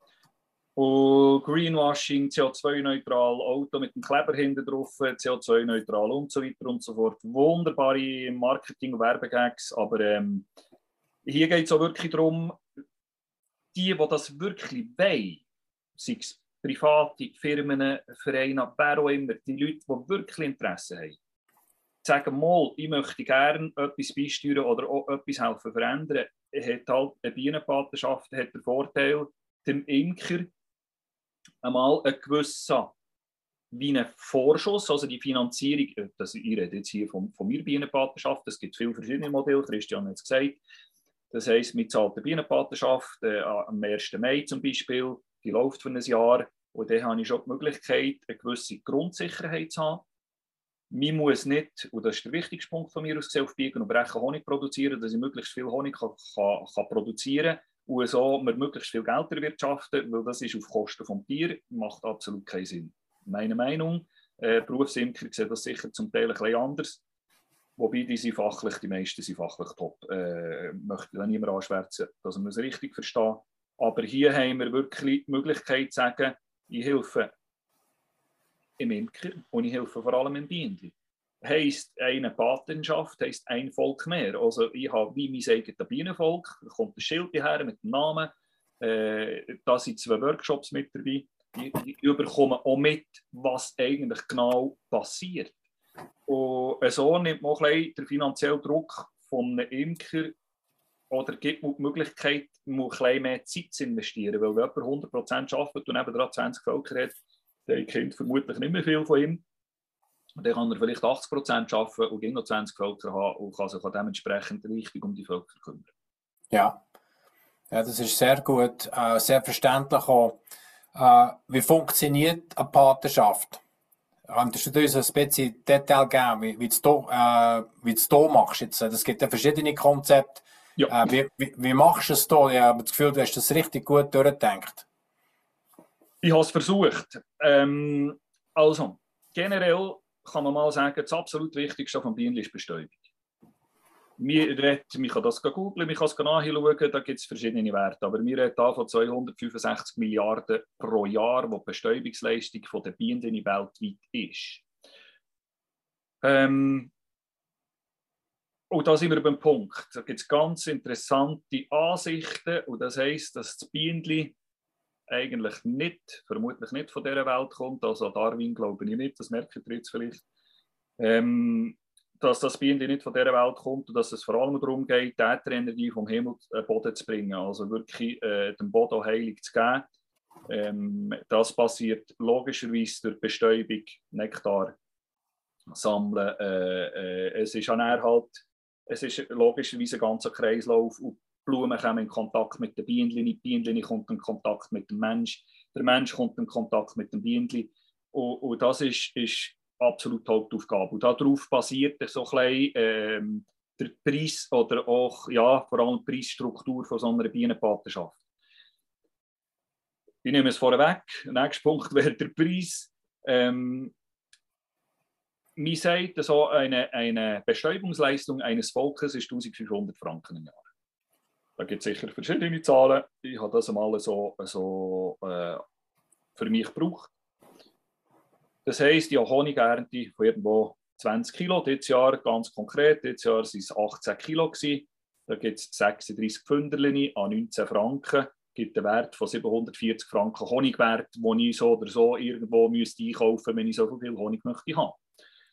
Und Greenwashing, CO2-neutral, Auto mit dem Kleber hinten drauf, CO2-neutral und so weiter und so fort. Wunderbare Marketing- und Werbegags, aber ähm, hier geht es auch wirklich darum, die, die das wirklich wollen, sei es private Firmen, Vereine, wer auch immer, die Leute, die wirklich Interesse haben, sagen mal, ich möchte gerne etwas beisteuern oder auch etwas helfen verändern, hat halt eine Bienenpatenschaft hat den Vorteil, dem Imker einmal ein gewisser wie ein Vorschuss, also die Finanzierung, äh, das, ich rede jetzt hier von, von meiner Bienenpatenschaft, es gibt viele verschiedene Modelle, Christian hat es gesagt. Das heisst, mit zahlt eine Bienenpatenschaft äh, am 1. Mai zum Beispiel, die läuft für ein Jahr und dann habe ich schon die Möglichkeit, eine gewisse Grundsicherheit zu haben. Man muss nicht, und das ist der wichtigste Punkt von mir aus gesehen, auf Biegen und Brechen Honig produzieren, dass ich möglichst viel Honig kann, kann, kann produzieren kann und so wir möglichst viel Geld erwirtschaften, weil das ist auf Kosten vom Tier, macht absolut keinen Sinn. Meine Meinung, äh, Berufsimker sehen das sicher zum Teil ein bisschen anders, wobei die sind fachlich, die meisten sind fachlich top. Äh, möchte da niemand anschwärzen, dass man es richtig versteht. Aber hier haben wir wirklich die Möglichkeit zu sagen, ich helfe im Imker und ich helfe vor allem im Bienen heisst eine Patenschaft, heisst ein Volk mehr. Also ich habe wie mein eigenes Bienenvolk, da kommt ein Schild her mit dem Namen, äh, da sind zwei Workshops mit dabei, die, die überkommen auch mit, was eigentlich genau passiert. Und so nimmt man ein den finanziellen Druck von einem Imker oder gibt man die Möglichkeit, ein bisschen mehr Zeit zu investieren. Weil wenn jemand 100% arbeitet und nebenan 20 Völker hat, dann kennt vermutlich nicht mehr viel von ihm. Und dann kann er vielleicht 80 Prozent arbeiten und noch 20 Völker haben und kann sich dementsprechend richtig um die Völker kümmern. Ja, ja das ist sehr gut, äh, sehr verständlich auch. Äh, wie funktioniert eine Partnerschaft? Könntest du uns ein bisschen Detail geben, wie, wie, du, äh, wie du es machst? Jetzt, es gibt ja verschiedene Konzepte. Ja. Äh, wie, wie, wie, machst du es hier? Ich habe das Gefühl, du hast das richtig gut durchgedacht. Ich habe es versucht. Ähm, Also, generell kann man mal sagen, das absolut Wichtigste von Bienen ist Bestäubung. man kann das googeln, man kann es nachschauen, da gibt es verschiedene Werte. Aber wir reden hier von 265 Milliarden pro Jahr, wo die Bestäubungsleistung der Bienen weltweit ist. Ähm, und da sind wir beim Punkt. Da gibt es ganz interessante Ansichten. Und das heisst, dass das Bienen eigentlich nicht, vermutlich nicht von dieser Welt kommt. Also Darwin glaube ich nicht, das merkt ihr jetzt vielleicht. Ähm, dass das Bienen nicht von dieser Welt kommt und dass es vor allem darum geht, die Ätherenergie vom Himmel äh, Boden zu bringen, also wirklich äh, dem Boden heilig zu geben. Ähm, das passiert logischerweise durch Bestäubung, Nektar sammeln. Äh, äh, es ist an halt, es ist logischerweise ein ganzer Kreislauf und Blumen kommen in Kontakt mit den Bienen, die Bienen kommen in Kontakt mit dem Mensch, der Mensch kommt in Kontakt mit dem Bienen. Und, und das ist, ist absolut Hauptaufgabe. Und darauf basiert so ein bisschen, ähm, der Preis oder auch ja, vor allem die Preisstruktur von so einer Bienenpatenschaft. Ich nehme es vorweg. Der nächste Punkt [LAUGHS] wäre der Preis. Ähm, mir sagt, so eine, eine Bestäubungsleistung eines Volkes ist 1500 Franken im Jahr. Da gibt es sicher verschiedene Zahlen. Ich habe das einmal so, so äh, für mich gebraucht. Das heisst, die Honigernte von irgendwo 20 Kilo. Dieses Jahr ganz konkret, dieses Jahr waren es 18 Kilo. Gewesen. Da gibt es 36 Pfünderchen an 19 Franken. Gibt einen Wert von 740 Franken Honigwert, den ich so oder so irgendwo müsste einkaufen müsste, wenn ich so viel Honig möchte haben.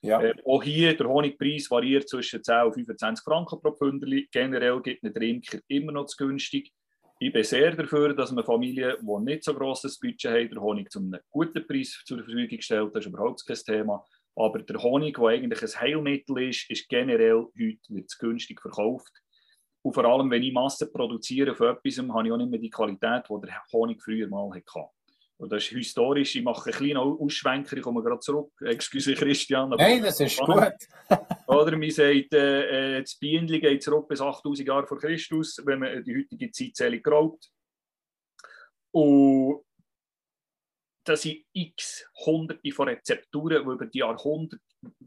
Ja. Äh, auch hier der Honigpreis variiert zwischen 10 und 25 Franken pro Pfünderli. Generell gibt ein Trinker immer noch zu günstig. Ich bin sehr dafür, dass man Familien, die nicht so grosses Budget haben, den Honig zu einem guten Preis zur Verfügung stellt. Das ist überhaupt kein Thema. Aber der Honig, der eigentlich ein Heilmittel ist, ist generell heute wird zu günstig verkauft. Und vor allem, wenn ich Masse produziere für etwas, habe ich auch nicht mehr die Qualität, die der Honig früher mal hatte. Und das ist historisch. Ich mache einen kleinen Ausschwenker, ich komme gerade zurück. Excuse Christian. Nein, das ist gut. [LAUGHS] Oder man sagt, äh, äh das Bienenli geht zurück bis 8000 Jahre vor Christus, wenn man die heutige Zeitzählung graut. Und das sind x Hunderte von Rezepturen, die über die Jahrhunderte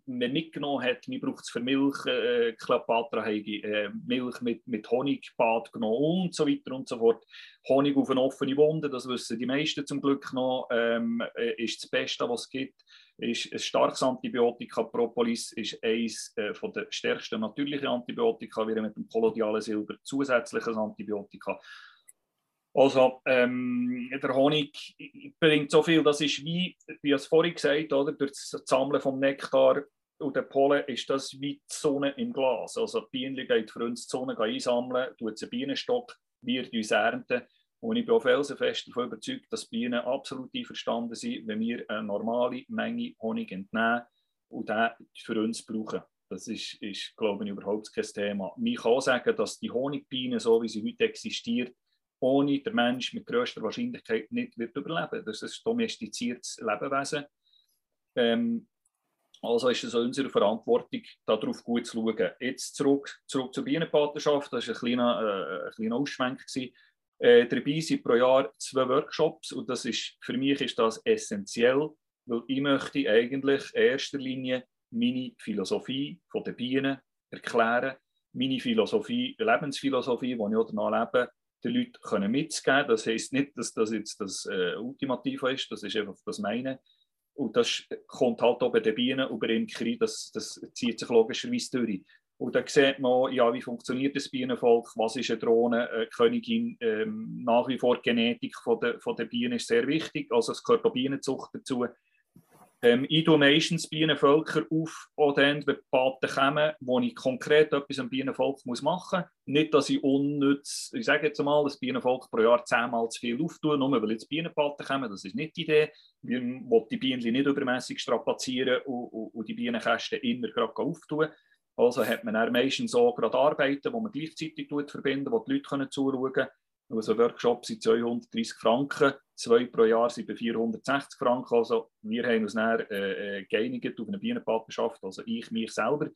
man mitgenommen hat. Man braucht es für Milch, äh, hat äh, Milch mit, mit Honigbad genommen und so weiter und so fort. Honig auf eine offene Wunde, das wissen die meisten zum Glück noch, ähm, äh, ist das Beste, was es gibt. Ist ein starkes Antibiotika. Propolis ist eines äh, der stärksten natürlichen Antibiotika, wie mit dem kolodialen Silber zusätzliches Antibiotika. Also ähm, der Honig bringt so viel, das ist wie, wie es vorhin gesagt oder durch das Sammeln vom Nektar und der Pollen ist das wie die Sonne im Glas. Also die Bienen gehen für uns die Sonne einsammeln, tut einen Bienenstock, wir uns ernten. Und ich bin auch felsenfest davon überzeugt, dass Bienen absolut einverstanden sind, wenn wir eine normale Menge Honig entnehmen und den für uns brauchen. Das ist, ist glaube ich, überhaupt kein Thema. Ich kann sagen, dass die Honigbiene, so wie sie heute existiert, ohne der Mensch mit größter Wahrscheinlichkeit nicht wird überleben. Das ist ein domestiziertes Lebewesen. Ähm, also ist es unsere Verantwortung, darauf gut zu schauen. Jetzt zurück, zurück zur Bienenpatenschaft. Das war ein kleiner, äh, ein kleiner Ausschwenk. Äh, dabei sind pro Jahr zwei Workshops und das ist, für mich ist das essentiell, weil ich möchte eigentlich in erster Linie meine Philosophie von den Bienen erklären, meine Philosophie, Lebensphilosophie, die ich danach lebe, den Leuten können mitzugeben. Das heisst nicht, dass das jetzt das äh, Ultimative ist, das ist einfach das meine. Und das kommt halt auch bei den Bienen über Imkerei, das, das zieht sich logischerweise durch. Und dann sieht man, ja, wie funktioniert das Bienenvolk, was ist eine Drohne, eine Königin, ähm, nach wie vor die Genetik von der, von der Bienen ist sehr wichtig, also es gehört auch Bienenzucht dazu. Ähm, meistens Bienenvölker auf, auch dann, wenn Paten kommen, wo ich konkret etwas am Bienenvolk muss machen muss. Nicht, dass ich unnütz, ich sage jetzt mal, das Bienenvolk pro Jahr zehnmal zu viel auftue, nur weil jetzt Bienenpaten kommen, das ist nicht die Idee. Wir wollen die Bienen nicht übermäßig strapazieren und, und, und die Bienenkästen immer gerade auftun. Also hat man dann meistens so gerade Arbeiten, wo man gleichzeitig verbinden, wo die Leute zuschauen können. Also Workshops sind 230 Franken, zwei pro Jahr sind bei 460 Franken. Also wir haben uns dann äh, äh, geeinigt auf eine Bienenpatenschaft, also ich, mich selber,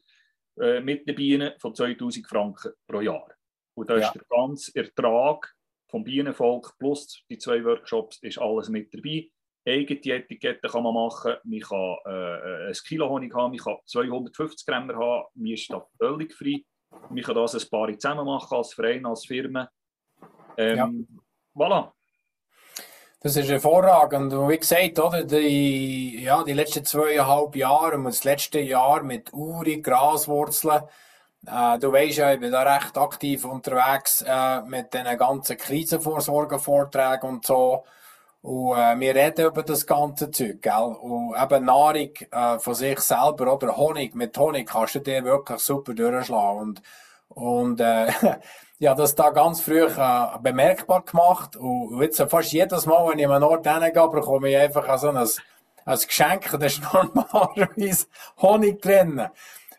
äh, mit den Bienen von 2000 Franken pro Jahr. Und da ja. ist der ganze Ertrag vom Bienenvolk plus die zwei Workshops ist alles mit dabei. eigene Etiketten kann man machen, man kann äh, ein Kilo Honig haben, man kann 250 Gramm haben, mir ist das völlig frei. Man kann das ein paar zusammen machen, als Verein, als Firma. Ähm, ja. Voilà. Das ist hervorragend. Und wie gesagt, oder, die, ja, die letzten zweieinhalb Jahre und das letzte Jahr mit Uri, Graswurzeln, äh, du weißt ja, ich bin da recht aktiv unterwegs äh, mit den ganzen Krisenvorsorgevorträgen und so. Und äh, wir reden über das ganze Zeug, gell? Und eben Nahrung äh, von sich selber oder Honig, mit Honig kannst du dir wirklich super durchschlagen. Und, und äh, [LAUGHS] ja, das da ganz früh äh, bemerkbar gemacht. Und jetzt fast jedes Mal, wenn ich an einen Ort hingehe, bekomme ich einfach so ein, ein Geschenk. Das ist [LAUGHS] normalerweise Honig drin.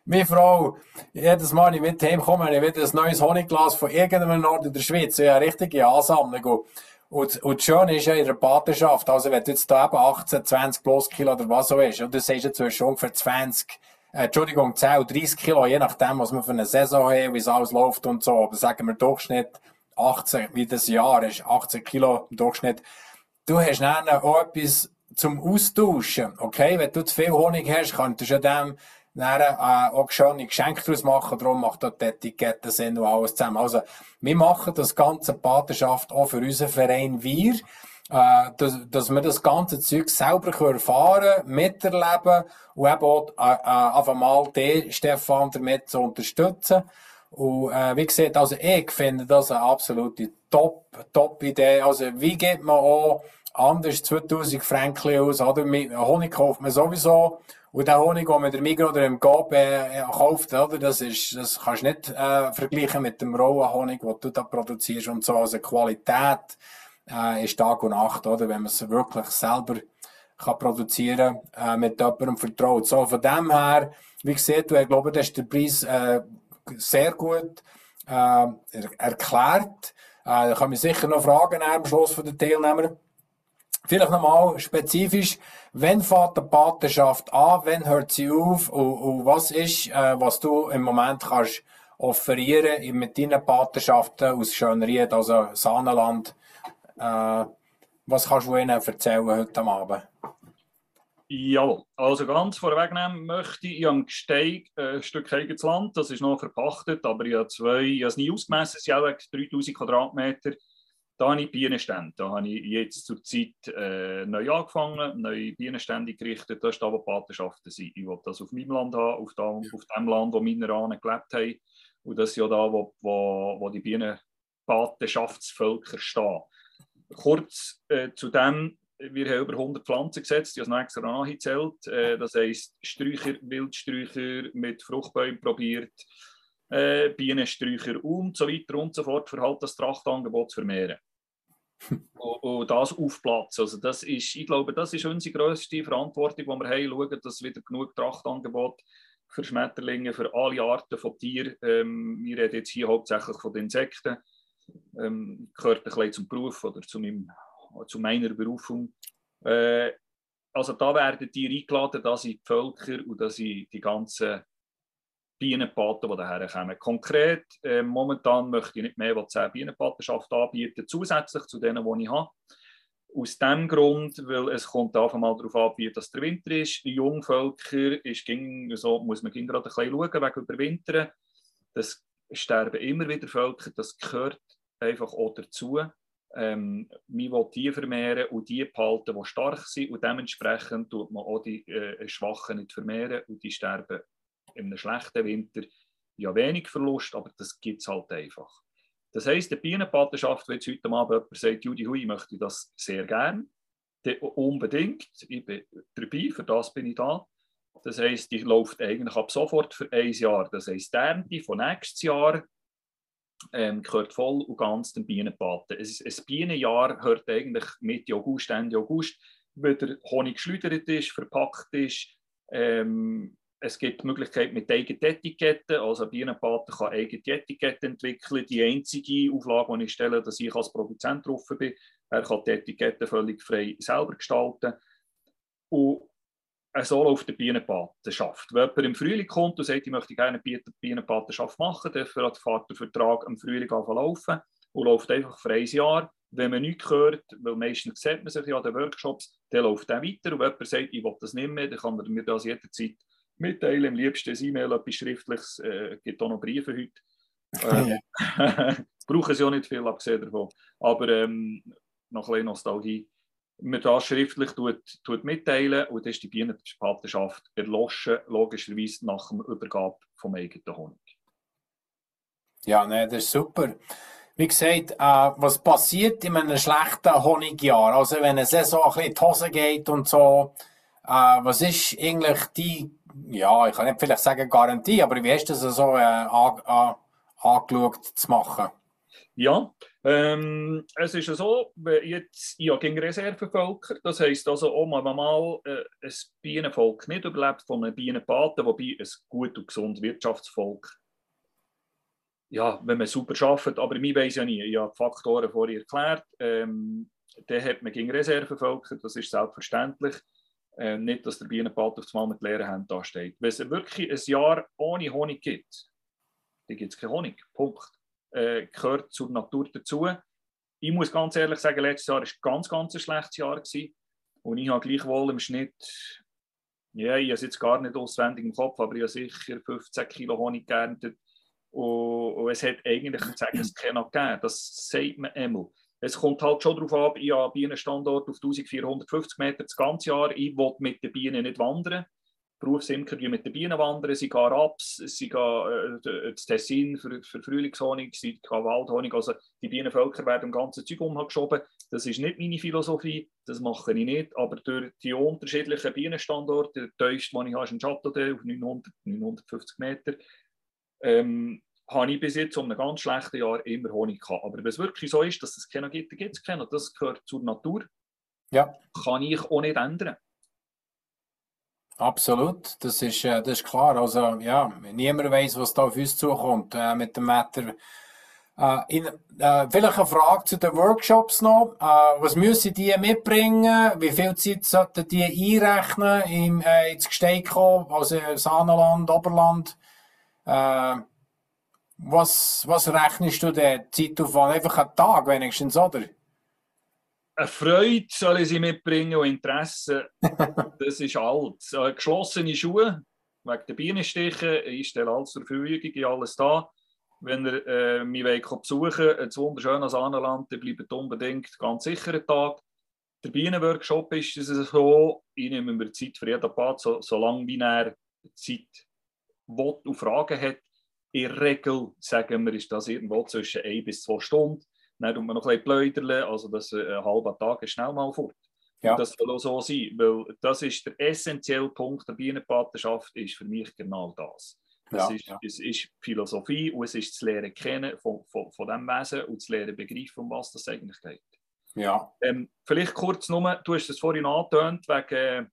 Meine Frau, jedes Mal, wenn ich mit heimkomme, habe ich wieder ein neues Honigglas von irgendeinem Ort in der Schweiz. Ja, richtige Ansammlung. Und, und das Schöne ist ja in der Patenschaft, also wenn du jetzt da eben 18, 20 plus Kilo oder was so ist, und du sagst jetzt zwischen ungefähr 20, äh, Entschuldigung, 10 oder 30 Kilo, je nachdem, was man für eine Saison hat, wie es alles läuft und so, aber sagen wir Durchschnitt 18, wie das Jahr ist, 18 Kilo im Durchschnitt. Du hast dann auch etwas zum Austauschen, okay? Wenn du zu viel Honig hast, könntest du dem dann, äh, auch schöne Geschenke daraus machen. Darum macht dort die Etikette Sinn und alles zusammen. Also, wir machen das ganze Patenschaft auch für unseren Verein Wir, äh, dass, dass wir das ganze Zeug selber erfahren miterleben und eben auch äh, äh, einfach mal den Stefan damit zu unterstützen. Und äh, wie gesagt, also ich finde das eine absolute Top, Top Idee. Also wie geht man auch anders 2000 Franken aus, oder? Honig kauft man sowieso und der Honig, den man der Migros oder im Coop äh, kauft, oder, das, ist, das kannst du nicht äh, vergleichen mit dem rohen Honig, den du da produzierst und so. Also Qualität äh, ist Tag und Nacht, oder, wenn man es wirklich selber kann produzieren äh, mit jemandem vertraut. So, von dem her, wie gesagt, ich glaube, das ist der Preis äh, sehr gut äh, erklärt. Äh, da kann man sicher noch fragen am Schluss von den Teilnehmern. Vielleicht nochmal spezifisch, wenn fährt die Patenschaft an, wenn hört sie auf und, und was ist, äh, was du im Moment kannst offerieren mit deinen Patenschaften aus Schönried, also Sahnenland. Äh, was kannst du ihnen erzählen heute Abend? Ja, also ganz vorwegnehmen möchte ich, ich habe Gesteig, äh, ein Stück eigenes Land, das ist noch verpachtet, aber ich habe zwei, ich habe es nie ausgemessen, es sind 3000 Quadratmeter da habe ich Bienenstände. Da habe ich jetzt zur Zeit äh, neu angefangen, neue Bienenstände gerichtet. Das ist da, wo Patenschaften sind. Ich will das auf meinem Land haben, auf, da, auf dem Land, wo meine Ahnen gelebt haben. Und das ist ja da, wo, wo, wo die Bienenpatenschaftsvölker stehen. Kurz äh, zu dem, wir haben über 100 Pflanzen gesetzt, die noch extra angezählt. Äh, das heisst, Sträucher, Wildsträucher mit Fruchtbäumen probiert, äh, Bienensträucher und so weiter und so fort, für halt das Trachtangebot zu vermehren. [LAUGHS] und, und, das aufplatzen. Also das ist, ich glaube, das ist unsere grösste Verantwortung, die wir haben, schauen, dass wieder genug Trachtangebot für Schmetterlinge, für alle Arten von Tieren. Ähm, wir reden jetzt hier hauptsächlich von den Insekten. Ähm, gehört ein bisschen zum Beruf oder zu, meinem, zu meiner Berufung. Äh, also da werden die eingeladen, dass ich die Völker und dass ich die ganzen Bienenpaten, die daher kommen. Konkret, äh, momentan möchte ich nicht mehr als 10 Bienenpatenschaften anbieten, zusätzlich zu denen, die ich habe. Aus dem Grund, weil es kommt einfach mal darauf an, wie das der Winter ist. Jungvölker ist, ging, so muss man gerade ein bisschen schauen, wegen Überwintern. Das sterben immer wieder Völker, das gehört einfach auch dazu. Ähm, man will die vermehren und die behalten, die stark sind und dementsprechend tut man auch die äh, Schwachen nicht vermehren und die sterben in einem schlechten Winter ja wenig Verlust, aber das gibt es halt einfach. Das heisst, die Bienenpatenschaft, wenn jetzt heute Abend jemand sagt, Judy Hui, ich möchte das sehr gern, unbedingt, ich bin dabei, für das bin ich da. Das heisst, die läuft eigentlich ab sofort für ein Jahr. Das heisst, die Ernte von nächstes Jahr ähm, gehört voll und ganz dem Bienenpaten. Ein, ein Bienenjahr hört eigentlich Mitte August, Ende August, wenn der Honig geschleudert ist, verpackt ist, ähm, es gibt die Möglichkeit mit eigenen Etiketten, also ein Bienenpater kann eigene Etiketten entwickeln. Die einzige Auflage, die ich stelle, dass ich als Produzent drauf bin, er kann die Etiketten völlig frei selber gestalten. Und so läuft die Bienenpatenschaft. Wenn jemand im Frühling kommt und sagt, ich möchte gerne eine Bienenpatenschaft machen, dann fährt der Vertrag im Frühling laufen und läuft einfach für ein Jahr. Wenn man nichts hört, weil meistens sieht man sich ja an den Workshops, dann läuft der weiter und wenn jemand sagt, ich will das nicht mehr, dann kann er mir das jederzeit mitteilen. Am liebsten ein E-Mail, etwas Schriftliches, äh, gibt auch noch Briefe heute. Äh, [LAUGHS] [LAUGHS] brauchen sie auch nicht viel, abgesehen davon. Aber ähm, noch ein bisschen Nostalgie. Man das schriftlich tut, tut mitteilen und dann ist die Bienenpatenschaft erloschen, logischerweise nach dem Übergabe vom eigenen Honig. Ja, ne, das ist super. Wie gesagt, äh, was passiert in einem schlechten Honigjahr? Also wenn eine Saison ein bisschen in die Hose geht und so, äh, was ist eigentlich die, ja, ich kann nicht vielleicht sagen Garantie, aber wie du das so äh, an, an, angeschaut zu machen? Ja, ähm, es ist so, jetzt, ich habe gegen Reservevölker, das heisst also auch mal, mal äh, ein Bienenvolk nicht überlebt von einem Bienenpaten, wobei ein gut und gesundes Wirtschaftsvolk ja, wenn man super arbeitet, aber ich weiß ja nie, ich habe die Faktoren vorher erklärt, ähm, dann hat man gegen Reservevölker, das ist selbstverständlich, äh, nicht, dass der Bienenpalt auf das Mal mit leeren Händen da steht. Wenn es wirklich ein Jahr ohne Honig gibt, dann gibt es keinen Honig, Punkt. Äh, gehört zur Natur dazu. Ich muss ganz ehrlich sagen, letztes Jahr war ein ganz, ganz ein schlechtes Jahr. Gewesen. Und ich habe gleichwohl im Schnitt, ja, ich habe es jetzt gar nicht auswendig im Kopf, aber ich habe sicher 15 Kilo Honig geerntet und, und es hat eigentlich sagen, es keiner gegeben. Das sagt man einmal. Es kommt halt schon darauf ab, ich habe einen Bienenstandort auf 1450 Meter das ganze Jahr. Ich will mit den Bienen nicht wandern. Berufsimker die mit den Bienen wandern. Sie gehen Raps, sie gehen äh, das Tessin für, für Frühlingshonig, sie gehen Waldhonig. Also die Bienenvölker werden im ganzen Zeug umgeschoben. Das ist nicht meine Philosophie, das mache ich nicht. Aber durch die unterschiedlichen Bienenstandorte, der tiefste, den ich habe, ist in Châteaudet auf 900, 950 Meter. Ähm, habe ich bis jetzt um ein ganz schlechtes Jahr immer Honig gehabt. Aber wenn es wirklich so ist, dass es keinen gibt, dann gibt es keinen. Das gehört zur Natur. Ja. Kann ich auch nicht ändern. Absolut, das ist, äh, das ist klar. Also, ja, niemand weiß, was da auf uns zukommt äh, mit dem Wetter. Äh, in, äh, vielleicht eine Frage zu den Workshops noch. Äh, was müssen die mitbringen? Wie viel Zeit sollten die einrechnen im, äh, ins Gesteig kommen? Also Saanenland, Oberland? Äh, was, was rechnest du der Zeitaufwand? Einfach einen Tag wenigstens, oder? Eine Freude soll ich sie mitbringen und Interesse, [LAUGHS] das ist. Äh, geschlossene Schuhe, wegen der Bienenstiche, ich stelle alles zur Verfügung, ich alles da. Wenn ihr äh, mich wollt besuchen ein wunderschönes Saanenland, dann bleibt unbedingt ganz sicher Tag. Der Bienenworkshop ist es so, ich nehme mir Zeit für jeden Part, so, solange wie er Zeit will und Fragen hat. In der Regel, sagen wir, ist das irgendwo zwischen ein bis zwei Stunden. Dann tut man noch ein bisschen pläudern, also das äh, ein halber Tag ist schnell mal fort. Ja. Und das soll auch so sein, weil das ist der essentielle Punkt der Bienenpatenschaft, ist für mich genau das. Ja, ist, ja. Es ist Philosophie und es ist das Lehren kennen von, von, von dem Wesen und das Lehren begreifen, um was das eigentlich geht. Ja. Ähm, vielleicht kurz nur, du hast es vorhin angetönt, wegen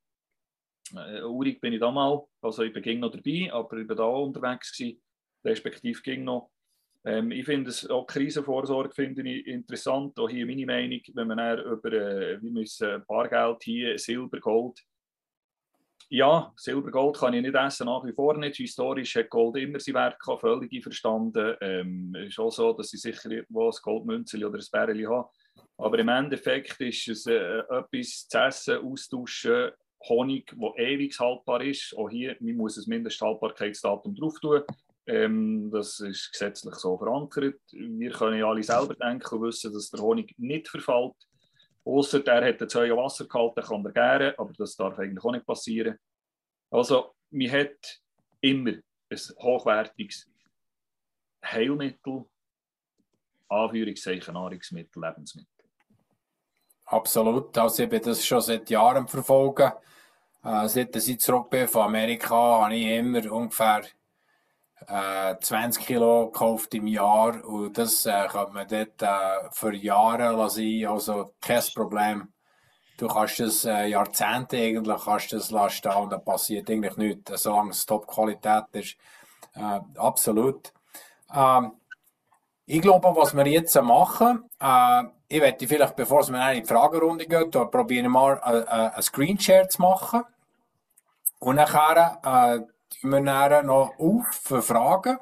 äh, Urig bin ich da mal, also ich bin noch dabei, aber ich war da unterwegs gewesen, respektive ging noch. Ähm, ich finde es auch Krisenvorsorge finde interessant, auch hier meine Meinung, wenn man über, äh, wir müssen Bargeld hier, Silber, Gold, ja, Silber, Gold kann ich nicht essen, nach wie vor nicht. Historisch hat Gold immer sein Wert gehabt, völlig verstanden. Ähm, ist auch so, dass ich sicher irgendwo ein Goldmünzeli oder ein Bärli habe. Aber im Endeffekt ist es äh, etwas zu essen, austauschen, Honig, der ewig haltbar ist. Auch hier, man muss ein Mindesthaltbarkeitsdatum drauf tun. Ähm, das ist gesetzlich so verankert. Wir können ja alle selber denken und wissen, dass der Honig nicht verfällt. Außer er hat zwei Wasser gehalten, kann er gären, aber das darf eigentlich auch nicht passieren. Also, man hat immer ein hochwertiges Heilmittel, Anführungszeichen Nahrungsmittel, Lebensmittel. Absolut. Also ich bin das schon seit Jahren verfolgen. Äh, seit ich zurück bin von Amerika, habe ich immer ungefähr äh, 20 Kilo gekauft im Jahr und das äh, kann man dort äh, für Jahre sein, also kein Problem. Du kannst das äh, Jahrzehnte eigentlich kannst das lassen und da passiert eigentlich nichts, solange es Top-Qualität ist. Äh, absolut. Ähm, ich glaube, was wir jetzt machen, äh, ich werde vielleicht, bevor mir in die Fragerunde geht, da probieren mal äh, äh, ein Screenshare zu machen. Und nachher äh, wir dann noch auf für Fragen.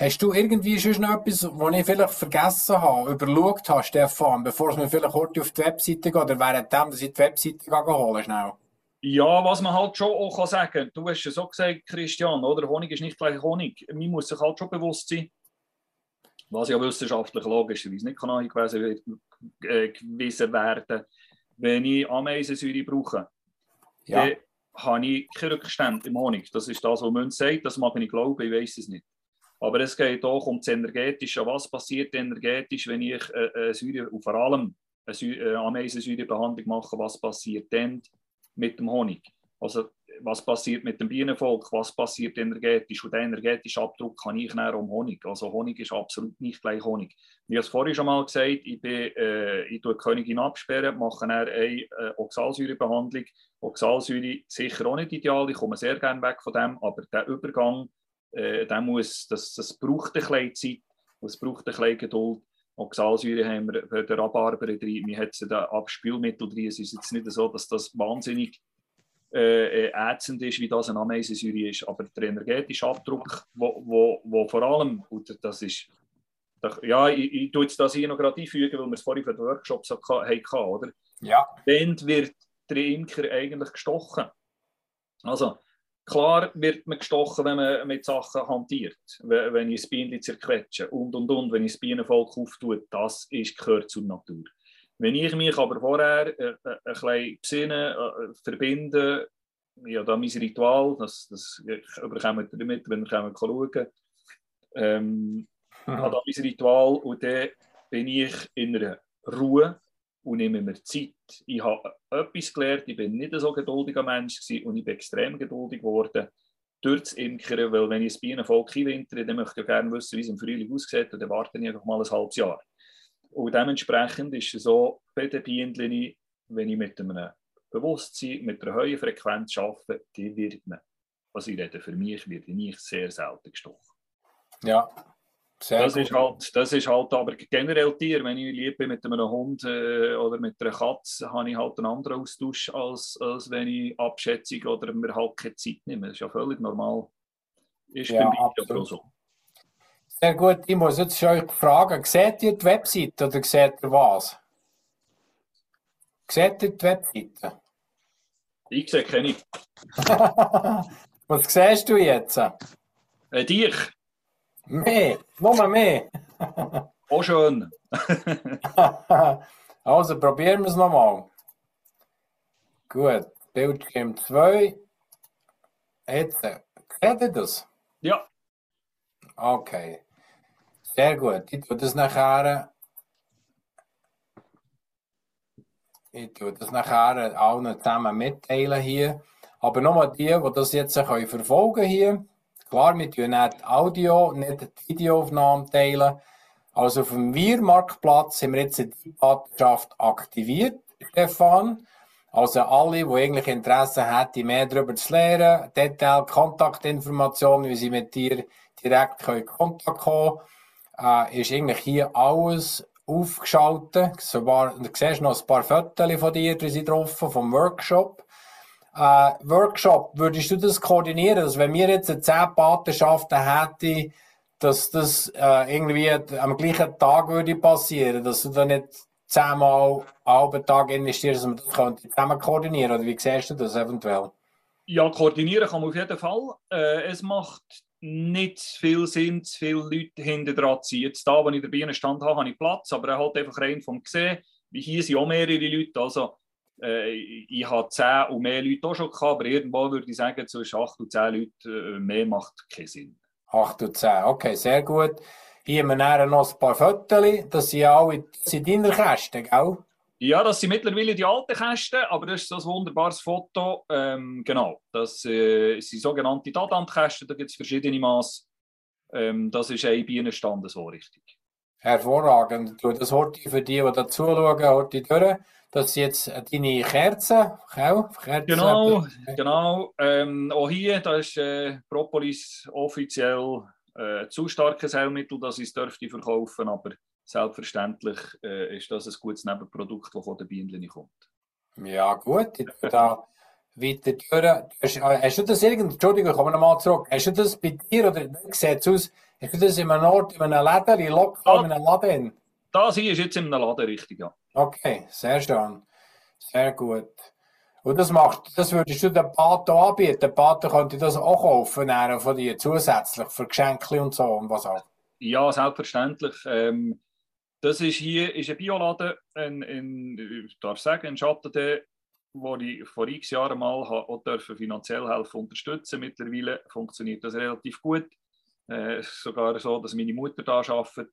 Hast du irgendwie schon noch etwas, was ich vielleicht vergessen habe, überlegt habe, Stefan, bevor mir vielleicht heute auf die Webseite geht oder während dem, dass ich die Webseite holen schnell? Ja, was man halt schon auch sagen kann, du hast es so gesagt, Christian, oder? Honig ist nicht gleich Honig. Man muss sich halt schon bewusst sein, was ja wissenschaftlich logischerweise nicht kann angewiesen äh, werden wenn ich Ameisensäure brauche, ja. dann habe ich keine Rückstände im Honig. Das ist das, was man sagt, das mag ich glauben, ich weiß es nicht. Aber es geht auch um das Energetische. Was passiert energetisch, wenn ich äh, äh Säure, und vor allem eine äh, Ameisensäurebehandlung mache? Was passiert dann mit dem Honig? Also, was passiert mit dem Bienenvolk? Was passiert energetisch? Und der energetische Abdruck kann ich näher um Honig. Also, Honig ist absolut nicht gleich Honig. Wie ich es vorhin schon mal gesagt ich, bin, äh, ich tue die Königin absperren, mache eine äh, Oxalsäurebehandlung. Oxalsäure sicher auch nicht ideal, ich komme sehr gerne weg von dem, aber der Übergang äh, der muss, das, das braucht ein bisschen Zeit, es braucht ein bisschen Geduld. Oxalsäure haben wir bei der Rhabarber drin, wir haben da Abspülmittel drin. Es ist jetzt nicht so, dass das wahnsinnig äh, äh, ätzend ist, wie das eine Ameisensäure ist, aber der energetische Abdruck, wo, wo, wo vor allem, und das ist, ja, ich, ich tue jetzt das hier noch gerade einfügen, weil wir es vorhin für den Workshops hatten, oder? Ja. Dann wird der Imker eigentlich gestochen. Also, Klar wird man gestochen, wenn man mit Sachen hantiert, wenn ich das Bienen zerquetsche und und und, wenn ich das Bienenvolk auftue, das ist, gehört zur Natur. Wenn ich mich aber vorher äh, äh, ein bisschen besinnen, äh, verbinde, ja, da mein Ritual, das, das überkommen wir damit, wenn wir schauen ähm, habe da mein Ritual und dann bin ich in einer Ruhe und nehme mir Zeit. Ich habe etwas gelernt, ich bin nicht so geduldiger Mensch gewesen, und ich bin extrem geduldig geworden durch das Imkern, weil wenn ich ein Bienenvolk einwintere, dann möchte ich gerne wissen, wie es im Frühling aussieht und dann warte ich einfach mal ein halbes Jahr. Und dementsprechend ist es so, bei den Bienen, wenn ich mit einem Bewusstsein, mit einer hohen Frequenz arbeite, die wird man, also ich rede für mich, wird nicht sehr selten gestochen. Ja, sehr das, ist halt, das ist halt aber generell Tier. Wenn ich lieb bin mit einem Hund äh, oder mit einer Katze, habe ich halt einen anderen Austausch, als, als wenn ich Abschätzung oder mir halt keine Zeit nehme. Das ist ja völlig normal. Ist ja, bei so. Sehr gut, ich muss jetzt euch fragen, seht ihr die Webseite oder seht ihr was? Seht ihr die Webseite? Ich sehe keine. [LAUGHS] was siehst du jetzt? Äh, dich. Mehr, nochmal mehr. [LAUGHS] Auch schön. [LAUGHS] also probieren wir es nochmal. Gut, Bildschirm 2. Jetzt, seht ihr das? Ja. Okay. Sehr gut. Ich tue das nachher. Ich tue das nachher allen zusammen mitteilen hier. Aber nochmal die, die das jetzt verfolgen können hier. Klar, wir teilen nicht Audio, nicht die Videoaufnahmen teilen. Also auf dem Wir-Marktplatz haben wir jetzt die Partnerschaft aktiviert, Stefan. Also alle, die eigentlich Interesse hätten, mehr darüber zu lernen, Detail, Kontaktinformationen, wie sie mit dir direkt in Kontakt kommen äh, ist eigentlich hier alles aufgeschaltet. Sogar, du siehst noch ein paar Fotos von dir, die sind drauf, vom Workshop äh, Workshop, würdest du das koordinieren, dass wenn wir jetzt zehn Patenschaften hätten, dass das äh, irgendwie am gleichen Tag würde passieren, dass du dann nicht zehnmal halben Tag investierst, dass man das zusammen koordinieren oder wie siehst du das eventuell? Ja, koordinieren kann man auf jeden Fall. Äh, es macht nicht viel Sinn, zu viele Leute hinter dran zu ziehen. Jetzt da, wo ich dabei einen Stand habe, habe ich Platz, aber er hat einfach rein vom gesehen. Wie hier sind auch mehrere Leute, also äh, ich habe 10 und mehr Leute auch schon gehabt, aber irgendwo würde ich sagen, zwischen 8 und 10 Leuten äh, mehr macht keinen Sinn. 8 und 10, okay, sehr gut. Hier haben wir noch ein paar Fotos, das sind alle das sind deine Kästen, gell? Ja, das sind mittlerweile die alten Kästen, aber das ist ein wunderbares Foto. Ähm, genau, das äh, sind sogenannte Dadant-Kästen, da gibt es verschiedene Maße. Ähm, das ist ein Bienenstand, so richtig. Hervorragend. Das heute für die, die da zuschauen, heute durch. Das sind jetzt deine Kerzen, Kerzen. Genau, genau. Ähm, auch hier, da ist äh, Propolis offiziell äh, zu starkes Heilmittel, das ich dürfte verkaufen, aber selbstverständlich äh, ist das ein gutes Nebenprodukt, das von den Bienen kommt. Ja gut, da weiter durch. Hast, äh, hast du das irgendwie, Entschuldigung, kommen wir nochmal zurück. Hast du das bei dir oder sieht es aus, hast du das in einem Ort, in einem Laden, in lokal, in einem Laden? Das hier ist jetzt in einem Laden richtig, ja. Okay, sehr schön. Sehr gut. Und das macht, das würdest du den Pato anbieten? Der Pato könnte das auch kaufen von dir zusätzlich für Geschenke und so und was auch. Ja, selbstverständlich. Ähm, das ist hier ist ein Bioladen in, in, ich darf sagen, in Schattende, wo ich vor x Jahren mal auch finanziell helfen unterstützen. Mittlerweile funktioniert das relativ gut. Äh, sogar so, dass meine Mutter da arbeitet.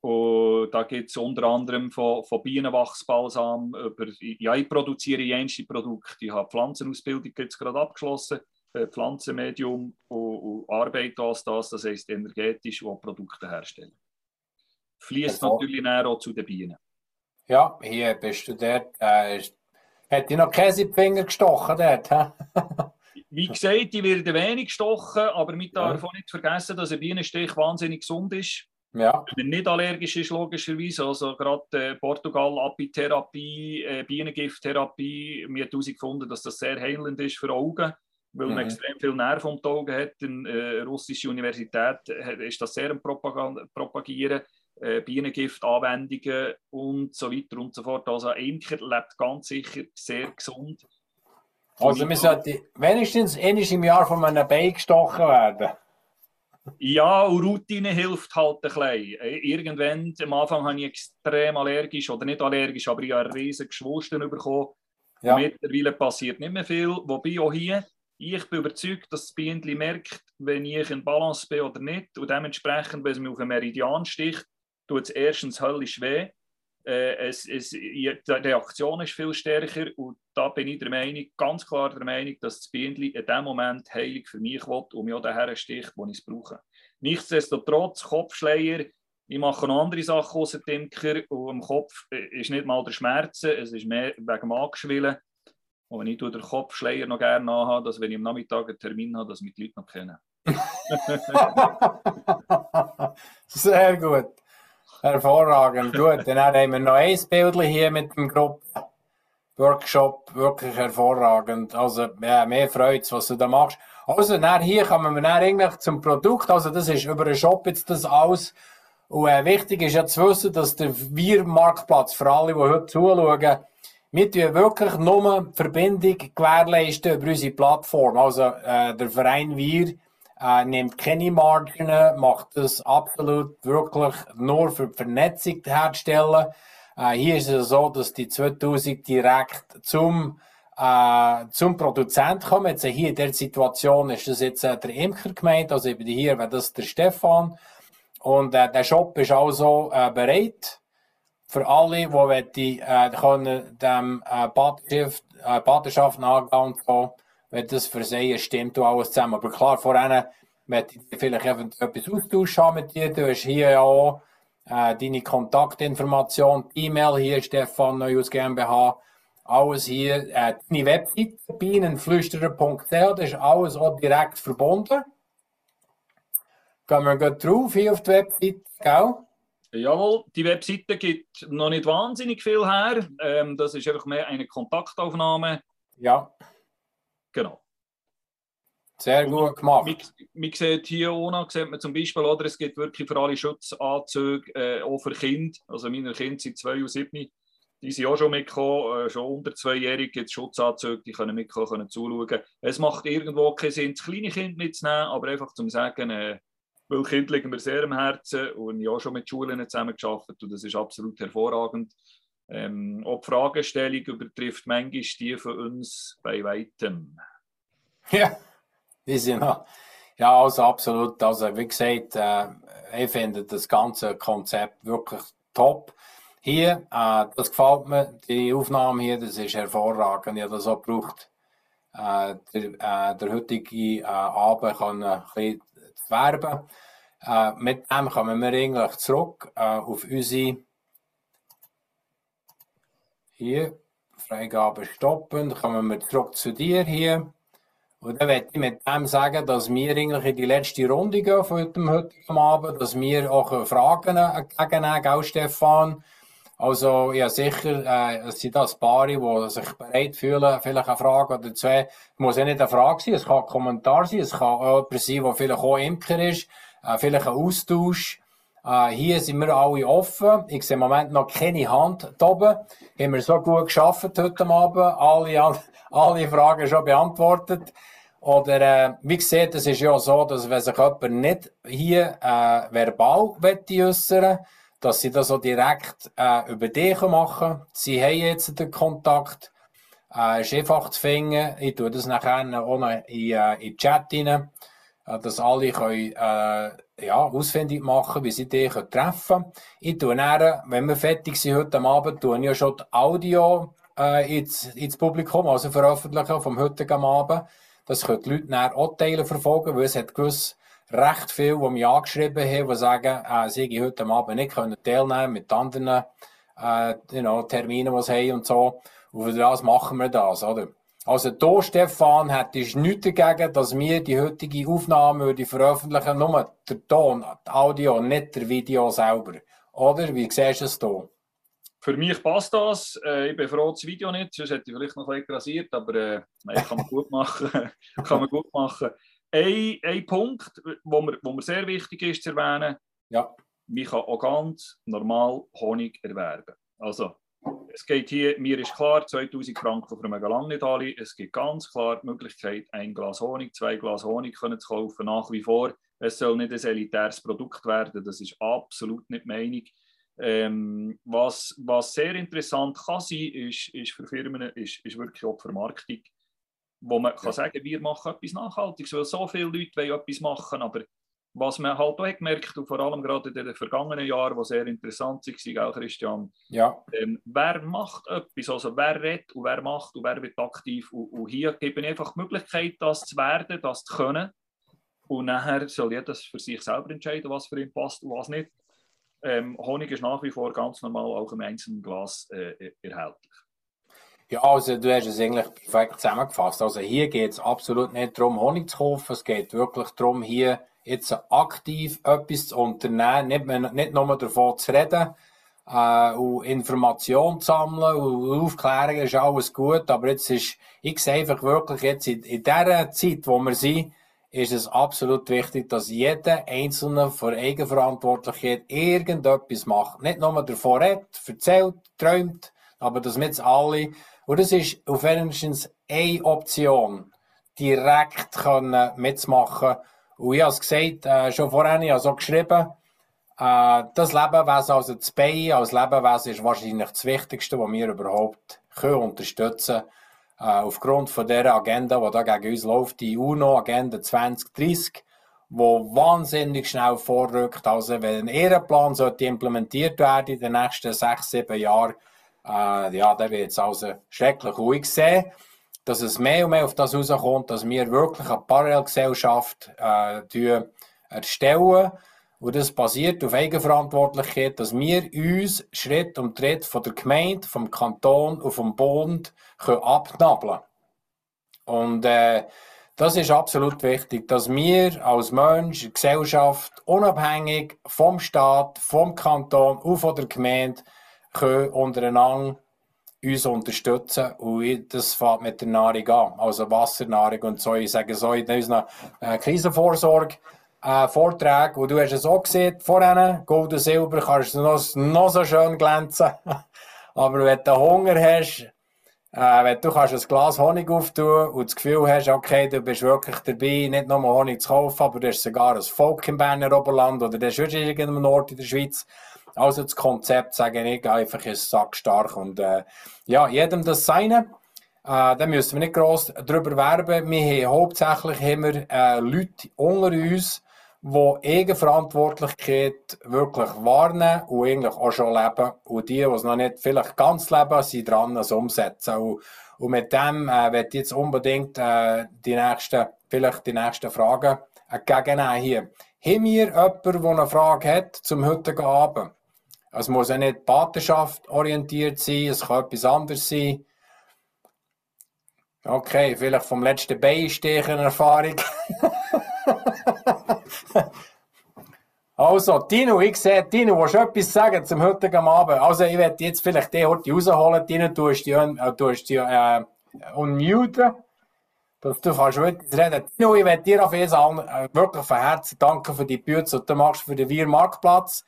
Und da gibt es unter anderem von, von Bienenwachsbalsam über, ja, ich produziere jenste Produkte. Ich habe Pflanzenausbildung jetzt gerade abgeschlossen, äh, Pflanzenmedium und, und arbeite als das, das heisst energetisch, wo Produkte herstellen. Fließt also, natürlich auch zu den Bienen. Ja, hier bist du dort. Äh, Hätte ich noch Käse in die Finger gestochen dort? [LAUGHS] Wie gesagt, die werden wenig gestochen, aber darf ja. auch nicht vergessen, dass ein Bienenstich wahnsinnig gesund ist. Ja. Wenn er nicht allergisch ist, logischerweise. Also gerade äh, Portugal, Apitherapie, äh, Bienengifttherapie. Wir haben herausgefunden, dass das sehr heilend ist für Augen, weil mhm. man extrem viel Nerven um die Augen hat. In äh, russische Universität äh, ist das sehr am Propagieren äh, Bienengiftanwendungen und so weiter und so fort. Also ein Imker lebt ganz sicher sehr gesund. Also wir sollten wenigstens einmal im Jahr von einem Bein gestochen werden. Ja, und Routine hilft halt ein bisschen. Äh, irgendwann, am Anfang habe ich extrem allergisch, oder nicht allergisch, aber ich habe einen riesen Geschwusten bekommen. Ja. Mittlerweile passiert nicht mehr viel. Wobei auch hier, ich bin überzeugt, dass das Bienen merkt, wenn ich in Balance bin oder nicht. Und dementsprechend, wenn es mir auf einen Meridian sticht, tut es erstens höllisch weh. Äh, es, es, die Reaktion ist viel stärker und da bin ich der Meinung, ganz klar der Meinung, dass das Bienenli in dem Moment heilig für mich will und mich auch daher sticht, wo ich es brauche. Nichtsdestotrotz, Kopfschleier, ich mache noch andere Sachen außer Imker und am Kopf äh, ist nicht mal der Schmerzen, es ist mehr wegen dem Angeschwillen. Und wenn ich den Kopfschleier noch gerne anhabe, dass wenn ich am Nachmittag einen Termin habe, dass mich die Leute noch kennen. [LAUGHS] Sehr gut. Hervorragend, gut. Dann haben wir noch ein Bild hier mit dem Gruppen-Workshop. Wirklich hervorragend. Also, ja, mehr freut was du da machst. Also, dann hier kommen wir dann eigentlich zum Produkt. Also, das ist über den Shop jetzt das alles. Und äh, wichtig ist ja zu wissen, dass der Wir-Marktplatz für alle, die heute zuschauen, wir tun wirklich nur Verbindung gewährleisten über unsere Plattform. Also, äh, der Verein Wir äh, nimmt keine Margen, macht das absolut wirklich nur für die Vernetzung herzustellen. Äh, hier ist es so, dass die 2000 direkt zum äh, zum Produzent kommen. Jetzt hier in der Situation ist das jetzt äh, der Imker gemeint, also eben hier wäre das der Stefan. Und äh, der Shop ist also äh, bereit für alle, die äh, können dem äh, Patenschaft, äh, nachgehen und wenn das für sie stimmt und alles zusammen. Aber klar, vorhin möchte ich vielleicht etwas austauschen mit dir. Du hast hier ja auch äh, deine Kontaktinformation, E-Mail hier, Stefan Neuhaus GmbH, alles hier, äh, deine Webseite, bienenflüsterer.ch, das ist alles auch direkt verbunden. Gehen wir gleich drauf hier auf die Webseite, gell? Jawohl, die Webseite gibt noch nicht wahnsinnig viel her. Ähm, das ist einfach mehr eine Kontaktaufnahme. Ja. Genau. Sehr gut gemacht. Man, man sieht hier ohne, sieht man zum Beispiel, oder, es gibt wirklich für alle Schutzanzüge, äh, auch für Kinder. Also meine Kinder sind zwei und sieben. Die sind auch schon mitgekommen, äh, schon unter zweijährig gibt es Schutzanzüge, die können mitkommen, können zuschauen. Es macht irgendwo keinen Sinn, das kleine Kind mitzunehmen, aber einfach zum sagen, äh, weil Kind liegen mir sehr am Herzen und ich habe auch schon mit Schulen zusammengearbeitet und das ist absolut hervorragend. Ähm, auch die Fragestellung übertrifft manchmal die von uns bei weitem. Ja, die sind noch. Ja, also absolut. Also, wie gesagt, äh, ich finde das ganze Konzept wirklich top. Hier, äh, das gefällt mir, die Aufnahme hier, das ist hervorragend. Ich habe das auch gebraucht. Äh, der, äh, der heutige äh, Abend kann ein bisschen werben. Äh, mit dem kommen wir eigentlich zurück auf unsere hier, Freigabe stoppen. Dann kommen wir zurück zu dir hier. Und dann möchte ich mit dem sagen, dass wir eigentlich in die letzte Runde gehen von dem heutigen Abend, dass wir auch Fragen entgegennehmen, gell, Stefan? Also, ja, sicher, äh, es sind das Paare, die sich bereit fühlen, vielleicht eine Frage oder zwei. Es muss ja nicht eine Frage sein, es kann ein Kommentar sein, es kann auch jemand sein, der vielleicht auch Imker ist, äh, vielleicht ein Austausch. Äh, hier sind wir alle offen. Ich sehe im Moment noch keine Hand da oben. Haben wir so gut geschafft heute Abend. Alle, [LAUGHS] alle Fragen schon beantwortet. Oder, äh, wie gesagt, es ist ja so, dass wenn sich jemand nicht hier äh, verbal äußern dass sie das so direkt äh, über dich machen. Sie haben jetzt den Kontakt. Äh, ist einfach zu finden. Ich tue das nachher auch noch in, äh, in den Chat rein, äh, dass alle können, äh, ja, ausfindig machen, wie sie dich treffen können. Ich tue dann, wenn wir fertig sind heute Abend, tue ich ja schon die Audio äh, ins, ins Publikum, also veröffentlichen vom heutigen Abend. Das können die Leute dann auch teilen verfolgen, weil es hat gewiss recht viel, die mich angeschrieben haben, die sagen, äh, sie heute Abend nicht können teilnehmen mit anderen äh, you know, Terminen, die sie haben und so. Und für das machen wir das, oder? Also da, Stefan, hättest du nichts dagegen, dass wir die heutige Aufnahme würde veröffentlichen, nur der Ton, das Audio, nicht der Video selber. Oder? Wie siehst du es hier? Für mich passt das. Äh, ich bin froh, das Video nicht, sonst hätte ich vielleicht noch bisschen rasiert, aber äh, nein, kann man gut machen. [LAUGHS] kann man gut machen. Ein, ein Punkt, wo mir, wo mir sehr wichtig ist zu erwähnen, ja. man kann auch ganz normal Honig erwerben. Also, es geht hier, mir ist klar, 2000 Franken für nicht alle. Es gibt ganz klar die Möglichkeit, ein Glas Honig, zwei Glas Honig können zu kaufen, nach wie vor. Es soll nicht ein elitäres Produkt werden, das ist absolut nicht Meinung. Ähm, was, was sehr interessant kann sein, ist, ist für Firmen, ist, ist wirklich auch die Vermarktung, wo man kann sagen, wir machen etwas Nachhaltiges, weil so viele Leute wollen etwas machen, aber was man halt auch gemerkt und vor allem gerade in den vergangenen Jahren, die sehr interessant waren, Christian, ja. ähm, wer macht etwas, also wer redet und wer macht und wer wird aktiv und, und hier gebe ich einfach die Möglichkeit, das zu werden, das zu können und nachher soll jeder für sich selber entscheiden, was für ihn passt und was nicht. Ähm, Honig ist nach wie vor ganz normal auch im einzelnen Glas äh, erhältlich. Ja, also du hast es eigentlich perfekt zusammengefasst. Also hier geht es absolut nicht darum, Honig zu kaufen. Es geht wirklich darum, hier jetzt aktiv etwas zu unternehmen, nicht, mehr, nicht nur davon zu reden äh, und Informationen zu sammeln und Aufklärung ist alles gut, aber jetzt ist, ich sehe einfach wirklich jetzt in, in dieser Zeit, wo wir sind, ist es absolut wichtig, dass jeder Einzelne vor Eigenverantwortlichkeit irgendetwas macht. Nicht nur davon redet, erzählt, träumt, aber dass wir jetzt alle, und das ist auf wenigstens eine Option, direkt können mitzumachen. Und ich habe es gesagt, äh, schon vorhin, ich habe so geschrieben, äh, das Lebewesen, also das Bein als Lebewesen ist wahrscheinlich das Wichtigste, was wir überhaupt können unterstützen können äh, aufgrund von der Agenda, die da gegen uns läuft, die UNO-Agenda 2030, wo wahnsinnig schnell vorrückt. Also wenn ein Ehrenplan sollte implementiert werden in den nächsten sechs, sieben Jahren, äh, ja, dann wird es also schrecklich ruhig sehen, dass es mehr und mehr auf das rauskommt, dass wir wirklich eine Parallelgesellschaft äh, erstellen. Und das basiert auf Eigenverantwortlichkeit, dass wir uns Schritt um Schritt von der Gemeinde, vom Kanton und vom Bund abnabeln Und äh, das ist absolut wichtig, dass wir als Mensch, Gesellschaft, unabhängig vom Staat, vom Kanton und von der Gemeinde, können untereinander uns unterstützen und das fängt mit der Nahrung an, also Wassernahrung und so. Ich sage so in unserer äh, Krisenvorsorge, äh, Vorträge, du hast es auch gesehen vorhin, Gold und Silber kannst du noch, noch so schön glänzen. [LAUGHS] Aber wenn du Hunger hast, äh, wenn du kannst ein Glas Honig auftun und das Gefühl hast, okay, du bist wirklich dabei, nicht nur Honig zu kaufen, aber du hast sogar ein Volk im Berner Oberland oder du hast irgendeinem Ort in der Schweiz. Also das Konzept, sage ich einfach, ist sackstark und äh, ja, jedem das Seine. Äh, da müssen wir nicht gross darüber werben. Wir haben hauptsächlich haben wir, äh, Leute unter uns, die Eigenverantwortlichkeit wirklich wahrnehmen und eigentlich auch schon leben. Und die, die es noch nicht vielleicht ganz leben, sind dran, es umsetzen. Und, und mit dem äh, werde ich jetzt unbedingt äh, die nächsten, vielleicht die nächsten Fragen entgegennehmen hier. Haben wir jemanden, der eine Frage hat zum heutigen Abend? Es muss ja nicht Patenschaft orientiert sein, es kann etwas anderes sein. Okay, vielleicht vom letzten Beinstechen Erfahrung. [LAUGHS] Also, Tino, ich sehe, Tino, willst du etwas sagen zum heutigen Abend? Also, ich werde jetzt vielleicht die heute rausholen. Tino, du hast die, äh, du hast die äh, unmuten, dass du kannst wirklich reden. Tino, ich werde dir auf jeden Fall äh, wirklich von Herzen danken für die Bühne, die du machst für den Wir Marktplatz.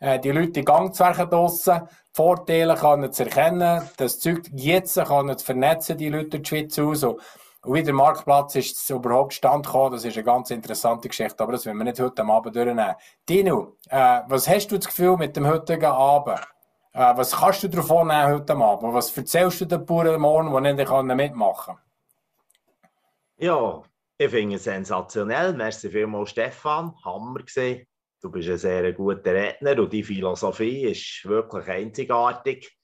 Äh, die Leute in Gang zu werken draussen, die Vorteile können zu erkennen, das Zeug jetzt können zu vernetzen, die Leute in der Schweiz aus. Und wie der Marktplatz ist überhaupt stand gekommen, das ist eine ganz interessante Geschichte, aber das werden wir nicht heute Abend durchnehmen. Dino, äh, was hast du das Gefühl mit dem heutigen Abend? Äh, was kannst du davon nehmen heute Abend? Was erzählst du den Bauern morgen, die nicht mitmachen können? Ja, ich finde es sensationell. Merci vielmals, Stefan. Hammer gesehen. Du bist ein sehr guter Redner und die Philosophie ist wirklich einzigartig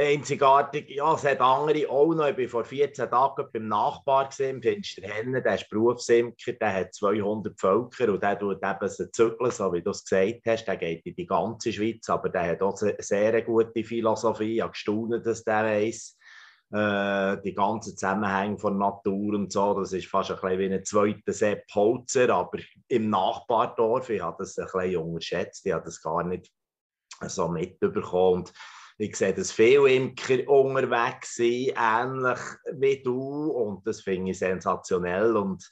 einzigartig. Ja, es hat andere auch noch. Ich war vor 14 Tagen beim Nachbar gesehen, im Finsterhennen. Der ist Berufsimker, der hat 200 Völker und der tut eben so zügeln, so wie du es gesagt hast. Der geht in die ganze Schweiz, aber der hat auch eine sehr gute Philosophie. Ich habe gestaunt, dass der weiss. Äh, die ganzen Zusammenhänge von Natur und so, das ist fast ein bisschen wie ein zweiter Sepp Holzer, aber im Nachbardorf, ich habe das ein bisschen unterschätzt, ich habe das gar nicht so mitbekommen. Und ich sehe, dass viele Imker unterwegs sind, ähnlich wie du. Und das finde ich sensationell. Und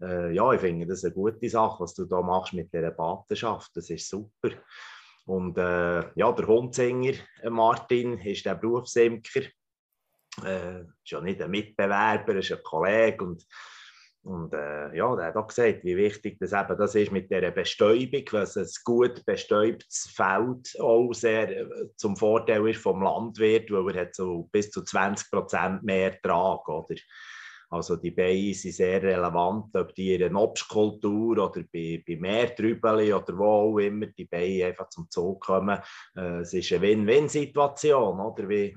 äh, ja, ich finde das eine gute Sache, was du da machst mit dieser Patenschaft. Das ist super. Und äh, ja, der Hundsinger äh, Martin ist der Berufsimker. Äh, ist ja nicht ein Mitbewerber, ist ein Kollege. Und und äh, ja, der hat auch gesagt, wie wichtig das eben das ist mit der Bestäubung, was ein gut bestäubtes Feld auch sehr äh, zum Vorteil ist vom Landwirt, weil er hat so bis zu 20 Prozent mehr Ertrag, oder? Also die Beine sind sehr relevant, ob die in einer Obstkultur oder bei, bei Meertrübeli oder wo auch immer die Beine einfach zum Zug kommen. Äh, es ist eine Win-Win-Situation, oder? Wie,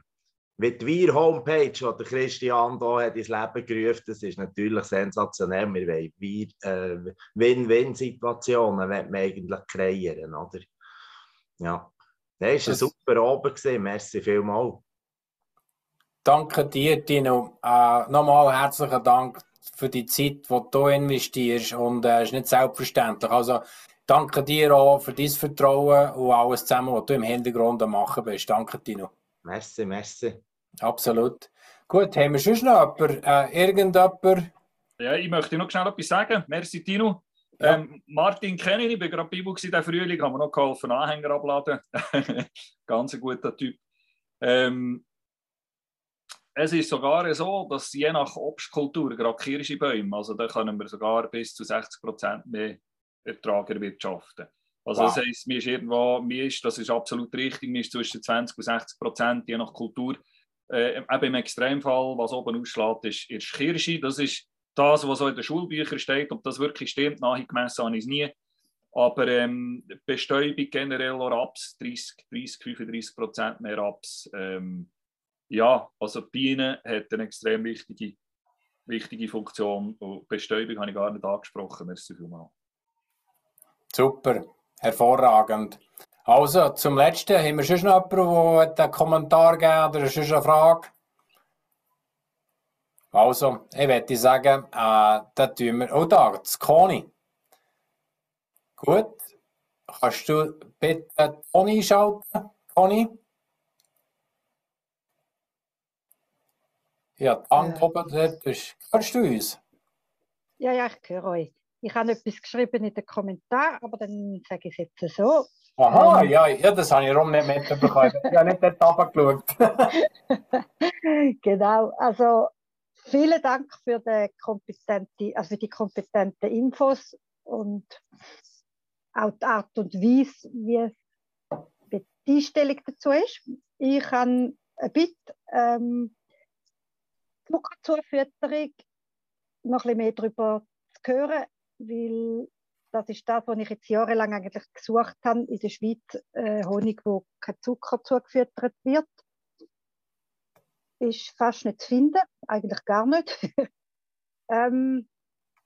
wie die Wir-Homepage, die Christian hier hat ins Leben gerufen das ist natürlich sensationell. Wir wollen wir, äh, Win-Win-Situationen eigentlich kreieren, oder? Ja, das war ein super Abend. Gewesen. Merci vielmals. Danke dir, Tino. Äh, nochmal herzlichen Dank für die Zeit, die du investierst. Und es äh, ist nicht selbstverständlich. Also, danke dir auch für dein Vertrauen und alles zusammen, was du im Hintergrund am machen bist. Danke, Tino. Merci, merci. Absolut. Gut, haben wir schon noch jemanden? Äh, irgendjemand? Ja, ich möchte noch schnell etwas sagen. Merci, Tino. Ja. Ähm, Martin kenne ich, ich war gerade Bibel diesen Frühling, haben wir noch geholfen, Anhänger abladen. [LAUGHS] Ganz ein guter Typ. Ähm, es ist sogar so, dass je nach Obstkultur, gerade Kirschbäume, also da können wir sogar bis zu 60 Prozent mehr Ertrag erwirtschaften. Also wow. das heisst, mir ist irgendwo, mir ist, das ist absolut richtig, mir ist zwischen 20 und 60 Prozent, je nach Kultur. Äh, eben im Extremfall, was oben ausschlägt, ist, ist Kirsche. Das ist das, was so in den Schulbüchern steht. Ob das wirklich stimmt, nachgemessen habe ich es nie. Aber ähm, Bestäubung generell auch Raps, 30, 30 35 Prozent mehr Raps. Ähm, ja, also Bienen hat eine extrem wichtige, wichtige Funktion. Und Bestäubung habe ich gar nicht angesprochen. Merci vielmals. Super. Hervorragend. Also, zum Letzten, haben wir schon jemanden, der einen Kommentar geben oder schon eine Frage? Also, ich würde sagen, äh, da tun wir. Oh, da, das Conny. Gut. Kannst du bitte Conny schalten? Conny? Ja, die Hand oben dort Hörst du uns? Ja, ja, ich höre euch. Ich habe etwas geschrieben in den Kommentaren, aber dann sage ich es jetzt so. Aha, ähm, ja, ja, das habe ich rum nicht mitbekommen. Ich habe nicht dort runtergeschaut. [LAUGHS] genau, also vielen Dank für die, kompetente, also die kompetenten Infos und auch die Art und Weise, wie die Einstellung dazu ist. Ich habe ein bisschen ähm, Zuckerzufütterung noch ein bisschen mehr darüber zu hören weil das ist das, was ich jetzt jahrelang eigentlich gesucht habe in der Schweiz, äh, Honig, wo kein Zucker zugefüttert wird. Ist fast nicht zu finden, eigentlich gar nicht. [LAUGHS] ähm,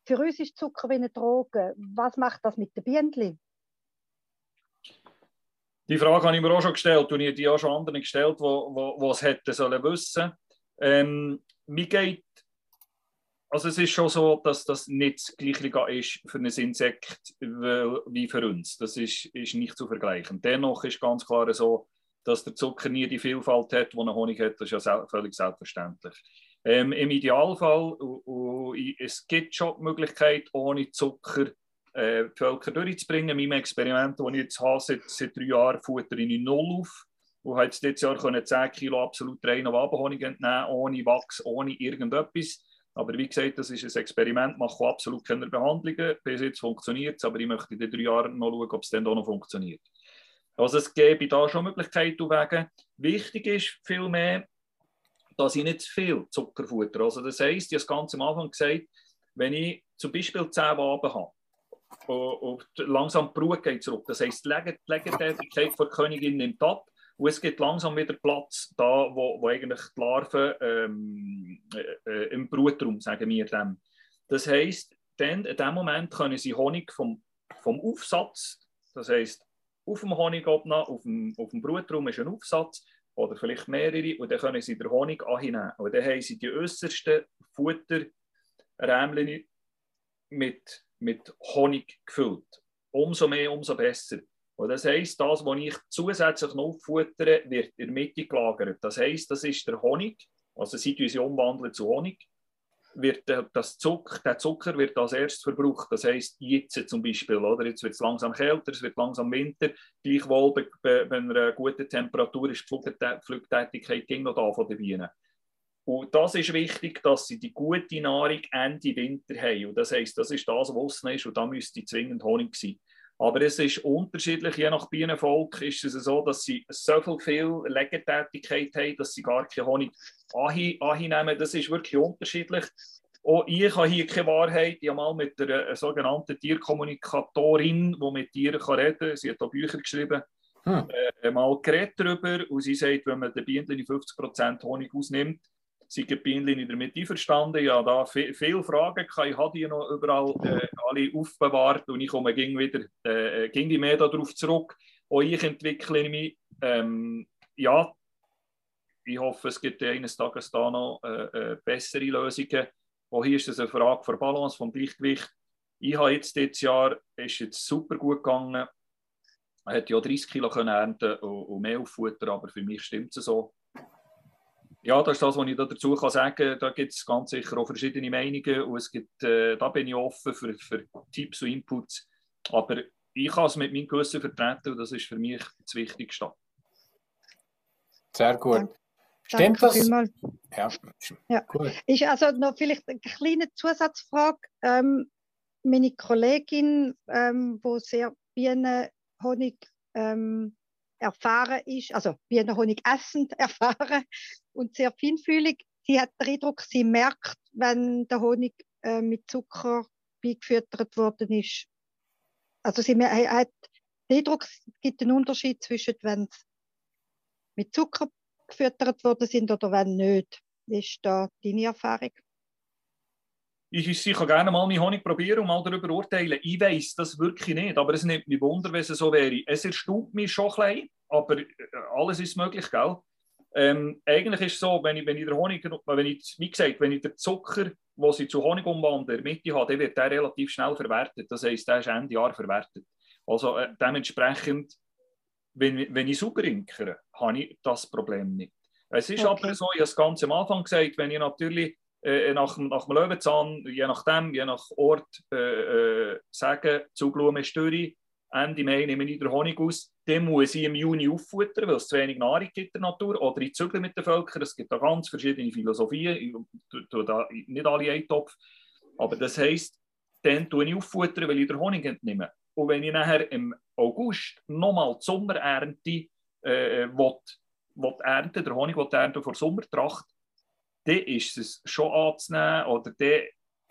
für uns ist Zucker wie eine Droge. Was macht das mit den Bienen? Die Frage habe ich mir auch schon gestellt und ich die auch schon anderen gestellt, die es hätten sollen wissen. Ähm, mir geht also es ist schon so, dass das nicht das Gleiche ist für ein Insekt wie für uns. Das ist, ist nicht zu vergleichen. Dennoch ist ganz klar so, dass der Zucker nie die Vielfalt hat, die ein Honig hat. Das ist ja völlig selbstverständlich. Ähm, Im Idealfall, uh, es gibt schon die Möglichkeit, ohne Zucker äh, die Völker durchzubringen. In meinem Experiment, das ich jetzt habe, seit, seit drei Jahren, futter ich null auf. Und habe jetzt dieses Jahr 10 Kilo absolut reinen Wabenhonig entnehmen, ohne Wachs, ohne irgendetwas. Aber wie gesagt, das ist ein Experiment, mache absolut keine Behandlungen. Bis jetzt funktioniert es, aber ich möchte in den drei Jahren noch schauen, ob es dann auch noch funktioniert. Also es gäbe da schon Möglichkeiten und Wege. Wichtig ist vielmehr, dass ich nicht zu viel Zucker futter. Also das heisst, ich habe es ganz am Anfang gesagt, wenn ich zum Beispiel 10 Waben habe und langsam die Brut geht zurück, das heisst, die Legetätigkeit der Königin nimmt ab, und es gibt langsam wieder Platz, da wo, wo eigentlich die Larven ähm, äh, äh, im Brutraum, sagen wir dem. Das heisst, dann, in dem Moment können sie Honig vom, vom Aufsatz, das heisst, auf dem Honigobner, auf dem, auf dem Brutraum ist ein Aufsatz oder vielleicht mehrere und dann können sie den Honig annehmen. Und dann haben sie die äußersten Futterrämchen mit, mit Honig gefüllt. Umso mehr, umso besser. Das heisst, das, was ich zusätzlich noch futtere, wird in der Mitte gelagert. Das heisst, das ist der Honig, also sie sie umwandeln zu Honig, wird das Zucker, der Zucker wird als erstes verbraucht. Das heisst, jetzt zum Beispiel, oder? jetzt wird es langsam kälter, es wird langsam Winter, gleichwohl bei, bei, bei einer guten Temperatur ist die Flugtätigkeit noch da von den Bienen. Und das ist wichtig, dass sie die gute Nahrung Ende Winter haben. Und das heisst, das ist das, was außen ist und da müsste zwingend Honig sein. Aber es ist unterschiedlich, je nach Bienenvolk ist es so, dass sie so viel, viel Legetätigkeit haben, dass sie gar keinen Honig annehmen. Das ist wirklich unterschiedlich. Auch ich habe hier keine Wahrheit. Ich habe mal mit einer sogenannten Tierkommunikatorin, die mit Tieren reden kann, sie hat auch Bücher geschrieben, hm. äh, mal geredet darüber und sie sagt, wenn man den Bienen 50% Honig ausnimmt, sind die Bienen nicht damit einverstanden. Ja, da viele Fragen Ich habe die noch überall äh, alle aufbewahrt und ich komme ging wieder äh, äh ging mehr darauf zurück. Auch ich entwickle mich. Ähm, ja, ich hoffe, es gibt eines Tages da noch äh, äh, bessere Lösungen. Auch hier ist es eine Frage von Balance, vom Gleichgewicht. Ich habe jetzt dieses Jahr, ist jetzt super gut gegangen. Ich hätte ja 30 Kilo können ernten und, und mehr auffuttern, aber für mich stimmt es so. Ja, das ist das, was ich da dazu kann sagen kann. Da gibt es ganz sicher auch verschiedene Meinungen und es gibt, äh, da bin ich offen für, für Tipps und Inputs. Aber ich kann es mit meinem Gewissen vertreten und das ist für mich das Wichtigste. Sehr gut. Stimmt das? Ja. ja. Cool. Ist also noch vielleicht eine kleine Zusatzfrage. Ähm, meine Kollegin, ähm, wo sehr Bienenhonig ähm, erfahren ist, also Bienenhonig essend [LAUGHS] erfahren und sehr feinfühlig. Sie hat den Eindruck, sie merkt, wenn der Honig äh, mit Zucker beigefüttert worden ist. Also sie hat den Eindruck, es gibt einen Unterschied zwischen, wenn sie mit Zucker gefüttert worden sind oder wenn nicht. Wie ist da deine Erfahrung? Ich, ich kann gerne mal meinen Honig probieren und mal darüber urteilen. Ich weiß das wirklich nicht, aber es nimmt mich Wunder, wenn es so wäre. Es erstaunt mich schon ein bisschen, aber äh, alles ist möglich, gell? Ähm, eigentlich ist es so, wenn ich, wenn ich der Honig, wenn ich, wie gesagt, wenn ich den Zucker, den sie zu Honig umwandle, in der Mitte habe, dann wird der relativ schnell verwertet. Das heisst, der ist Ende Jahr verwertet. Also äh, dementsprechend, wenn, wenn ich sauber inkere, habe ich das Problem nicht. Es ist okay. aber so, ich habe es ganz am Anfang gesagt, wenn ich natürlich äh, nach, nach dem Löwenzahn, je nachdem, je nach Ort, äh, äh, sagen, Zugblume ist durch, Ende Mai nehme ich den Honig aus, den muss ich im Juni auffuttern, weil es zu wenig Nahrung gibt in der Natur, oder ich zügle mit den Völkern. Es gibt da ganz verschiedene Philosophien, ich tue da nicht alle eintopf, aber das heisst, dann tue ich auffuttern, weil ich den Honig entnehme. Und wenn ich nachher im August nochmal die Sommerernte äh, will, will ernten, der Honig will ernten vor Sommertracht, dann ist es schon anzunehmen. Oder dann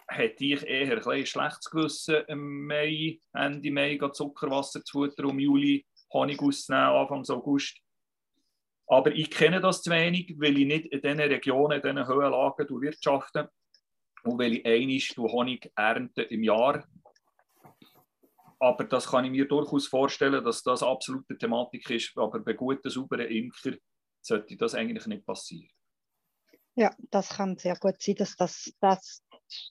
hätte ich eher ein, schlechtes Gewissen im Mai, Ende Mai Zuckerwasser zu futtern, um Juli Honig auszunehmen, Anfang August. Aber ich kenne das zu wenig, weil ich nicht in diesen Regionen, in diesen Höhenlagen wirtschafte und weil ich einmal Honig ernte im Jahr. Aber das kann ich mir durchaus vorstellen, dass das absolute Thematik ist. Aber bei guten, sauberen Imker sollte das eigentlich nicht passieren. Ja, das kann sehr gut sein, dass das, das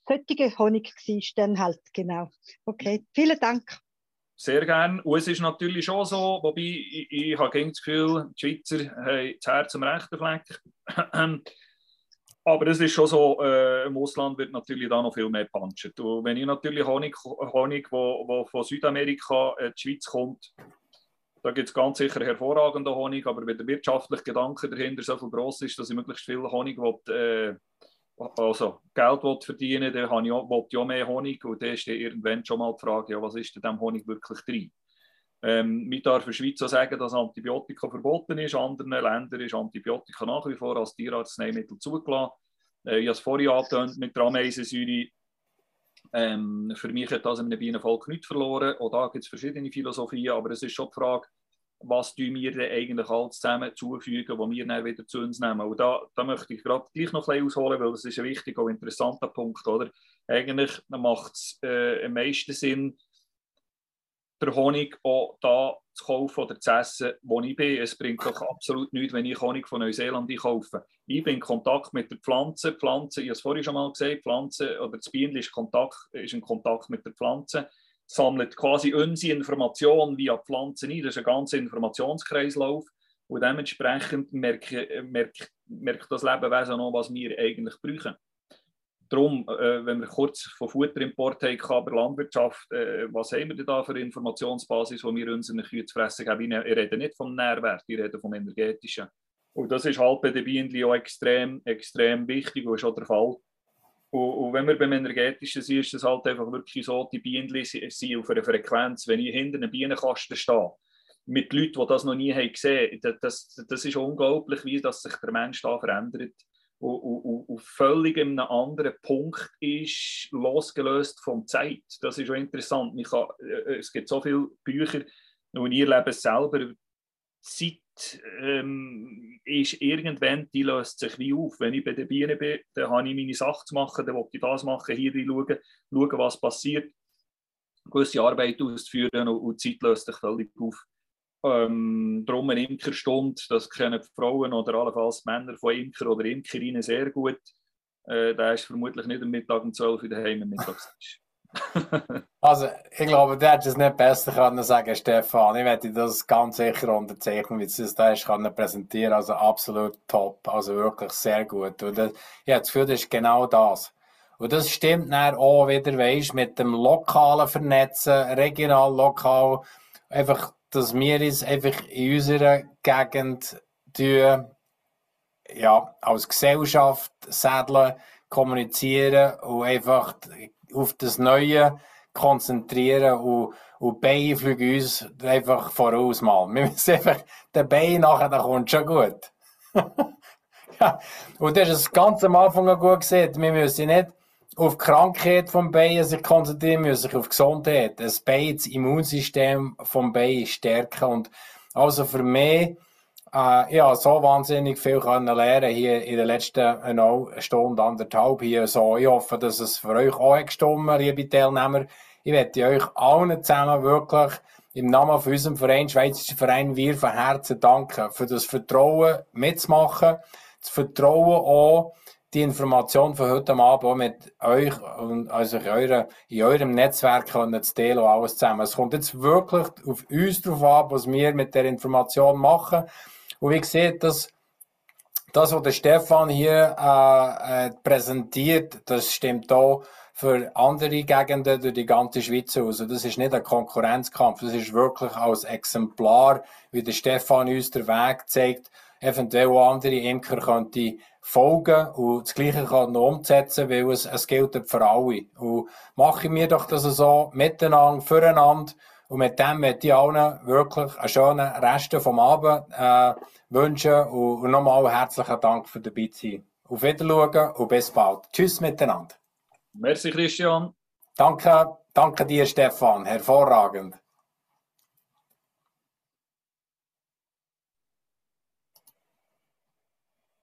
solche Honig war dann halt, genau. Okay, vielen Dank. Sehr gerne. Und es ist natürlich schon so, wobei ich, ich habe das Gefühl, die Schweizer haben das Herz am rechten Fleck. [CLEARS THROAT] Aber es ist schon so, äh, im Ausland wird natürlich da noch viel mehr punchen. Und wenn ich natürlich Honig, Honig wo, wo von Südamerika in die Schweiz kommt, da gibt es ganz sicher hervorragenden Honig, aber wenn der wirtschaftliche Gedanke dahinter so viel groß ist, dass ich möglichst viel Honig will, äh, also Geld will verdienen dann habe ich will auch mehr Honig und dann ist dann irgendwann schon mal die Frage, ja, was ist denn dem Honig wirklich drin? Ähm, wir darf in der Schweiz auch sagen, dass Antibiotika verboten ist. In anderen Ländern ist Antibiotika nach wie vor als Tierarzneimittel zugelassen. Äh, ich habe es vorhin angetönt mit der Ameisensäure. Ähm, für mich hat das in einem Bienenvolk nichts verloren. Auch da gibt es verschiedene Philosophien, aber es ist schon die Frage, was tun wir denn eigentlich alles zusammen zufügen, wo wir dann wieder zu uns nehmen. Und da, da möchte ich gerade gleich noch ein bisschen ausholen, weil das ist ein wichtiger und interessanter Punkt. Oder? Eigentlich macht es äh, am meisten Sinn, der Honig auch da zu kaufen oder zu essen, wo ich bin. Es bringt doch absolut nichts, wenn ich Honig von Neuseeland kaufe. Ich bin in Kontakt mit der Pflanze. Pflanze, ich habe es vorhin schon mal gesagt, Pflanze oder das Bienen ist, ist in Kontakt mit der Pflanze, sammelt quasi unsere Informationen via Pflanzen ein. Das ist ein ganzer Informationskreislauf. Und dementsprechend merkt, merkt, merkt das Lebewesen noch, was wir eigentlich brauchen. Darum, äh, wenn wir kurz von Futterimport haben, aber Landwirtschaft, äh, was haben wir denn da für Informationsbasis, die wir unseren Kühen zu fressen geben? Ich rede nicht vom Nährwert, ich rede vom energetischen. Und das ist halt bei den Bienen auch extrem, extrem wichtig und ist auch der Fall. Und, und, wenn wir beim Energetischen sind, ist es halt einfach wirklich so, die Bienen sind auf einer Frequenz. Wenn ich hinter einem Bienenkasten stehe, mit Leuten, die das noch nie haben gesehen haben, das, das ist unglaublich, wie dass sich der Mensch da verändert und, und, und völlig in einem anderen Punkt ist, losgelöst von Zeit. Das ist schon interessant. Kann, äh, es gibt so viele Bücher, und ihr lebt es selber. Zeit ähm, ist irgendwann, die löst sich wie auf. Wenn ich bei den Bienen bin, dann habe ich meine Sachen zu machen, dann will ich das machen, hier schauen, schauen, was passiert, gewisse Arbeit auszuführen und, die Zeit löst sich völlig auf. Ähm, darum eine Imkerstunde, das kennen die Frauen oder allenfalls Männer von Imker oder Imkerinnen sehr gut. Äh, da ist vermutlich nicht am Mittag um 12 Uhr daheim am Mittagstisch. Also, ich glaube, du hättest es nicht besser können sagen, Stefan. Ich werde das ganz sicher unterzeichnen, wie du es da können präsentieren. Also absolut top. Also wirklich sehr gut. Und das, ich habe das Gefühl, das ist genau das. Und das stimmt dann auch wieder, weißt, mit dem lokalen Vernetzen, regional, lokal, einfach dass wir uns einfach in unserer Gegend tun, ja, als Gesellschaft sädeln, kommunizieren und einfach auf das Neue konzentrieren und, und Beine fliegen uns einfach voraus mal. Wir müssen einfach den Bein nachher, dann kommt schon gut. [LAUGHS] ja. Und das ist ganz am Anfang gut gesehen. Wir müssen nicht auf die Krankheit vom Bein konzentrieren, müssen sich auf Gesundheit. Das Bein, das Immunsystem vom Bein stärken. Und also für mich, äh, ja, so wahnsinnig viel können lernen hier in den letzten eine Stunde, anderthalb hier. So, ich hoffe, dass es für euch auch gestimmt liebe Teilnehmer. Ich werde euch allen zusammen wirklich im Namen von unserem Verein, Schweizerischer Verein Wir von Herzen danken für das Vertrauen mitzumachen, das Vertrauen auch, die Information von heute Abend auch mit euch und also in, eure, in eurem Netzwerk können zu teilen und alles zusammen. Es kommt jetzt wirklich auf uns drauf an, was wir mit der Information machen. Und wie gesagt, das, das, was der Stefan hier äh, äh, präsentiert, das stimmt auch für andere Gegenden durch die ganze Schweiz aus. Das ist nicht ein Konkurrenzkampf, das ist wirklich als Exemplar, wie der Stefan uns den Weg zeigt, eventuell auch andere Imker könnte folgen und das Gleiche kann noch umsetzen, weil es, es gilt für alle. Und machen wir doch das so miteinander, füreinander und mit dem möchte ich allen wirklich einen schönen Rest vom Abend äh, wünschen und, und nochmal herzlichen Dank für dabei zu sein. Auf Wiedersehen und bis bald. Tschüss miteinander. Merci Christian. Danke, danke dir Stefan, hervorragend.